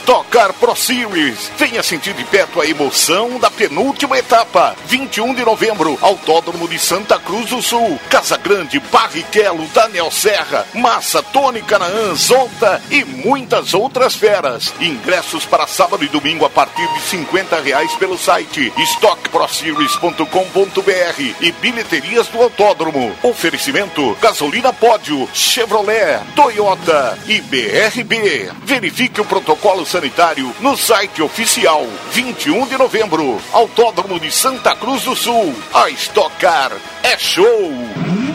Stock Car Pro Series. Venha sentir de perto a emoção da penúltima etapa. 21 de novembro, Autódromo de Santa Cruz do Sul. Casa Grande, Barrichello, Daniel Serra, Massa, Tony Canaã, Zonta e muitas outras feras. Ingressos para sábado e domingo a partir de 50 reais pelo site stockproseries.com.br e bilheterias do autódromo. Oferecimento Gasolina Pódio, Chevrolet, Toyota e BRB. Verifique o protocolo sanitário no site oficial. 21 de novembro, Autódromo de Santa Cruz do Sul. A Stock Car é show!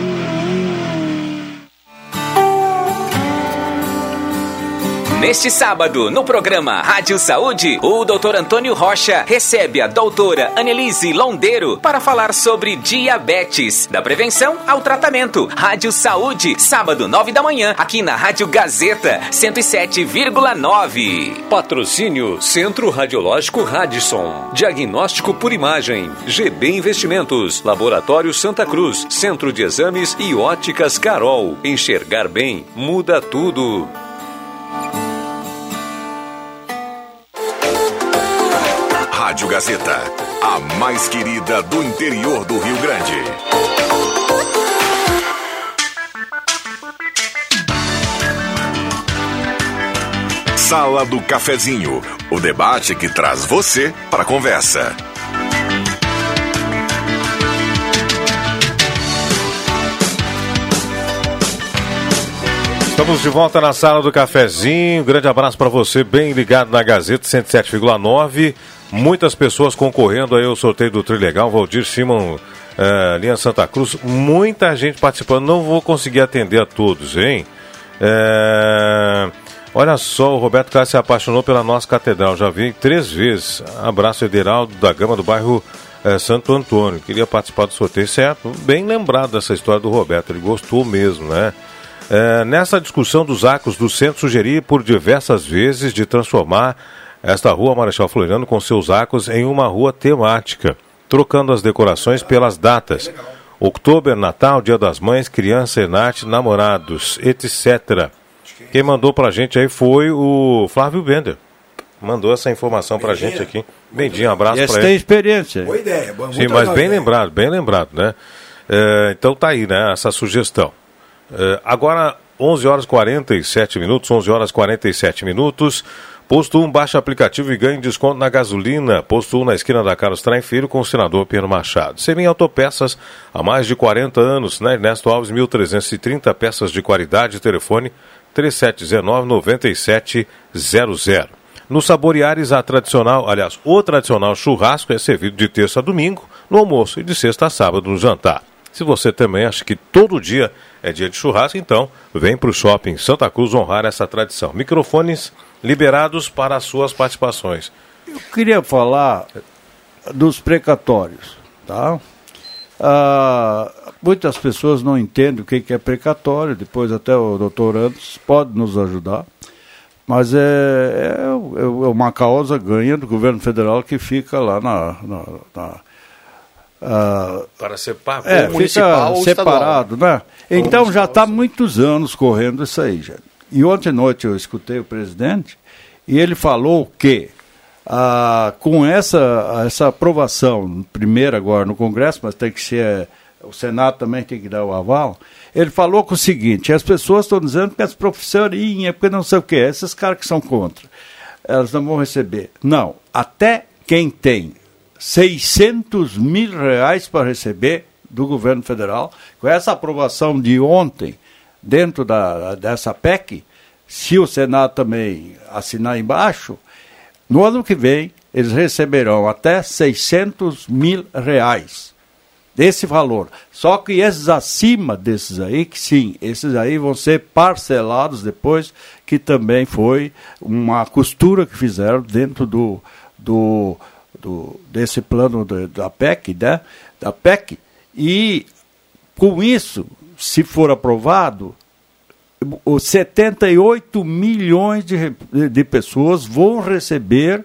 Neste sábado, no programa Rádio Saúde, o Dr. Antônio Rocha recebe a doutora Annelise Londeiro para falar sobre diabetes, da prevenção ao tratamento. Rádio Saúde, sábado, 9 da manhã, aqui na Rádio Gazeta, 107,9. Patrocínio Centro Radiológico Radisson. Diagnóstico por imagem. GB Investimentos. Laboratório Santa Cruz. Centro de Exames e Óticas Carol. Enxergar bem muda tudo. Rádio Gazeta, a mais querida do interior do Rio Grande. Sala do Cafezinho, o debate que traz você para a conversa. Estamos de volta na sala do cafezinho. Grande abraço para você, bem ligado na Gazeta 107,9. Muitas pessoas concorrendo aí ao sorteio do Trilegal, Valdir Simon, uh, linha Santa Cruz. Muita gente participando. Não vou conseguir atender a todos, hein? É... Olha só, o Roberto Carlos se apaixonou pela nossa catedral. Já vi três vezes. Abraço, Ederaldo da Gama do bairro é, Santo Antônio. Queria participar do sorteio, certo? Bem lembrado dessa história do Roberto. Ele gostou mesmo, né? É, nessa discussão dos arcos do centro, sugeri por diversas vezes de transformar esta rua Marechal Floriano com seus arcos em uma rua temática, trocando as decorações pelas datas. Outubro, Natal, Dia das Mães, Criança, Enate, Namorados, etc. Quem mandou pra gente aí foi o Flávio Bender. Mandou essa informação pra gente aqui. Bendinho, um abraço Esse pra tem ele. experiência. Boa ideia. Boa, Sim, mas bem a ideia. lembrado, bem lembrado, né? É, então tá aí, né, essa sugestão. É, agora, 11 horas 47 minutos, 11 horas 47 minutos. Posto 1, baixa aplicativo e ganhe desconto na gasolina. Posto 1 na esquina da Carlos Traem Filho com o senador Pedro Machado. Semin Autopeças, há mais de 40 anos, né? Ernesto Alves, 1330 peças de qualidade. Telefone 3719-9700. No Saboreares, a tradicional, aliás, o tradicional churrasco é servido de terça a domingo no almoço e de sexta a sábado no jantar. Se você também acha que todo dia é dia de churrasco, então vem para o shopping Santa Cruz honrar essa tradição. Microfones liberados para as suas participações. Eu queria falar dos precatórios, tá? Ah, muitas pessoas não entendem o que é precatório, depois até o doutor Antes pode nos ajudar, mas é, é, é uma causa ganha do governo federal que fica lá na... na, na ah, Para ser pago é, municipal separado, né? Então já está muitos anos correndo isso aí, já. E ontem à noite eu escutei o presidente e ele falou que ah, com essa, essa aprovação, primeiro agora no Congresso, mas tem que ser, o Senado também tem que dar o aval, ele falou com o seguinte, as pessoas estão dizendo que as professorinhas, porque não sei o que, esses caras que são contra, elas não vão receber. Não, até quem tem 600 mil reais para receber do governo federal, com essa aprovação de ontem, dentro da, dessa PEC, se o Senado também assinar embaixo, no ano que vem eles receberão até 600 mil reais. desse valor. Só que esses acima desses aí, que sim, esses aí vão ser parcelados depois, que também foi uma costura que fizeram dentro do, do, do desse plano da PEC, né? Da PEC. E com isso, se for aprovado, os 78 milhões de, de pessoas vão receber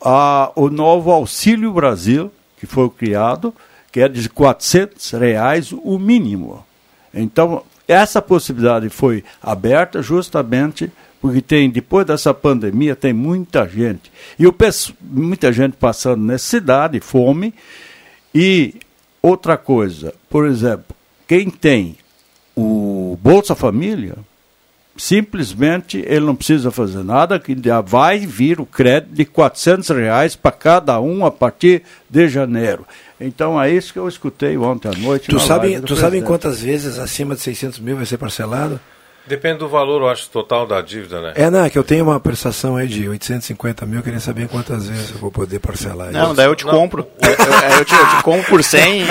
a, o novo Auxílio Brasil, que foi criado, que é de 400 reais o mínimo. Então, essa possibilidade foi aberta justamente porque tem, depois dessa pandemia, tem muita gente. E o, muita gente passando necessidade, fome. E outra coisa, por exemplo, quem tem o Bolsa Família, simplesmente ele não precisa fazer nada, que já vai vir o crédito de 400 reais para cada um a partir de janeiro. Então é isso que eu escutei ontem à noite. Tu sabe, tu sabe quantas vezes acima de 600 mil vai ser parcelado? Depende do valor, eu acho, total da dívida, né? É, não, é que eu tenho uma prestação aí de 850 mil, eu queria saber quantas vezes eu vou poder parcelar. Não, isso. daí eu te não. compro. Eu, eu, eu, te, eu, te, compro por 100.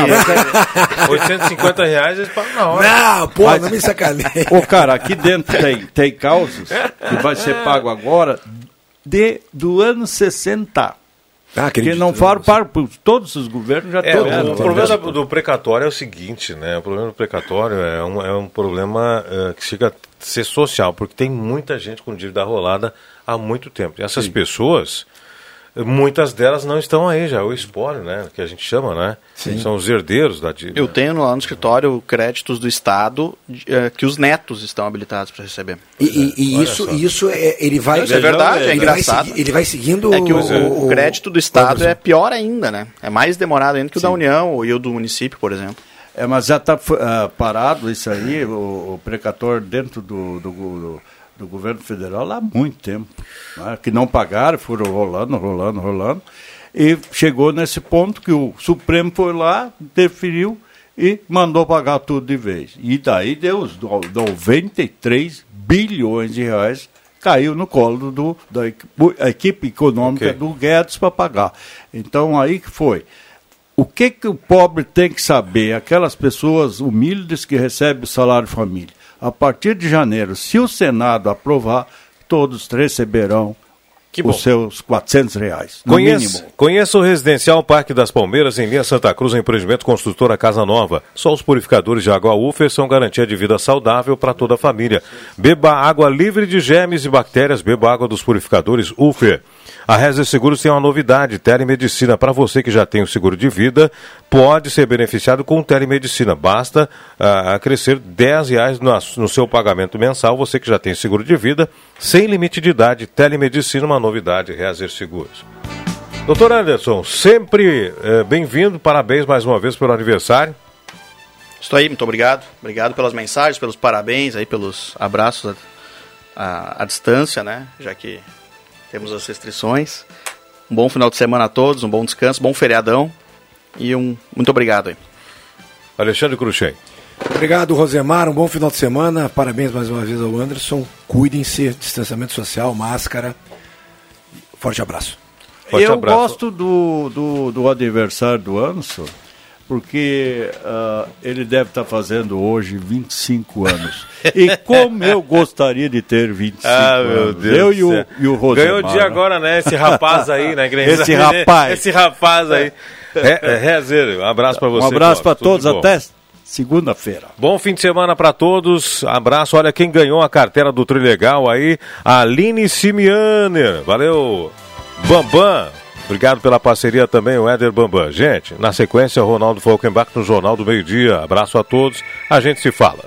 850 reais eles pagam na hora. Não, pô, Mas, não me sacaneia. Ô, cara, aqui dentro tem, tem causas que vai ser pago agora de, do ano 60. Ah, que não falam para, todos os governos já é, O, o problema do, do, precatório é o seguinte, né? O problema do precatório é um, é um problema uh, que chega a ser social, porque tem muita gente com dívida rolada há muito tempo. E essas Sim. pessoas muitas delas não estão aí já, o espólio, né, que a gente chama, né? Sim. São os herdeiros da dívida. Eu tenho lá no escritório créditos do Estado eh, que os netos estão habilitados para receber. E, e, e isso, isso é, ele vai... Isso é verdade, é, engraçado. Vai, ele vai seguindo... É que o, o, o crédito do Estado é pior ainda, né? É mais demorado ainda que o Sim. da União e o do município, por exemplo. É, mas já está uh, ah, parado isso aí, o, o precator dentro do, do, do do governo federal há muito tempo, né, que não pagaram, foram rolando, rolando, rolando, e chegou nesse ponto que o Supremo foi lá, deferiu e mandou pagar tudo de vez. E daí deu os 93 bilhões de reais caiu no colo do, da equipe econômica okay. do Guedes para pagar. Então aí que foi. O que, que o pobre tem que saber? Aquelas pessoas humildes que recebem o salário família a partir de janeiro, se o Senado aprovar, todos receberão os seus 400 reais, mínimo. Conheça o Residencial Parque das Palmeiras, em linha Santa Cruz, empreendimento construtora Casa Nova. Só os purificadores de água Ufer são garantia de vida saudável para toda a família. Beba água livre de germes e bactérias, beba água dos purificadores Ufer. A Rezer Seguros tem uma novidade, telemedicina. Para você que já tem o seguro de vida, pode ser beneficiado com telemedicina. Basta uh, crescer 10 reais no, no, seu pagamento mensal. Você que já tem seguro de vida, sem limite de idade. Telemedicina, uma novidade, Rezer Seguros. Doutor Anderson, sempre uh, bem-vindo. Parabéns mais uma vez pelo aniversário. Estou aí, muito obrigado. Obrigado pelas mensagens, pelos parabéns, aí, pelos abraços à, à, à distância, né? Já que temos as restrições. Um bom final de semana a todos, um bom descanso, bom feriadão e um muito obrigado aí. Alexandre Cruxem. Obrigado, Rosemar. Um bom final de semana. Parabéns mais uma vez ao Anderson. Cuidem-se, distanciamento social, máscara. Forte abraço. Forte Eu abraço. gosto do, do, do aniversário do Anderson porque uh, ele deve estar tá fazendo hoje 25 anos. e como eu gostaria de ter 25 ah, anos. Meu Deus eu e o, e o Rosemar. Ganhou o dia agora, né? Esse rapaz aí, né? Esse rapaz. Esse rapaz aí. É, é, um abraço para você. Um abraço para todos, até segunda-feira. Bom fim de semana para todos. Abraço. Olha quem ganhou a carteira do Trilegal aí, Aline Simianer. Valeu. Bambam. Obrigado pela parceria também, o Éder Bambam. Gente, na sequência, Ronaldo Falkenbach no Jornal do Meio Dia. Abraço a todos, a gente se fala.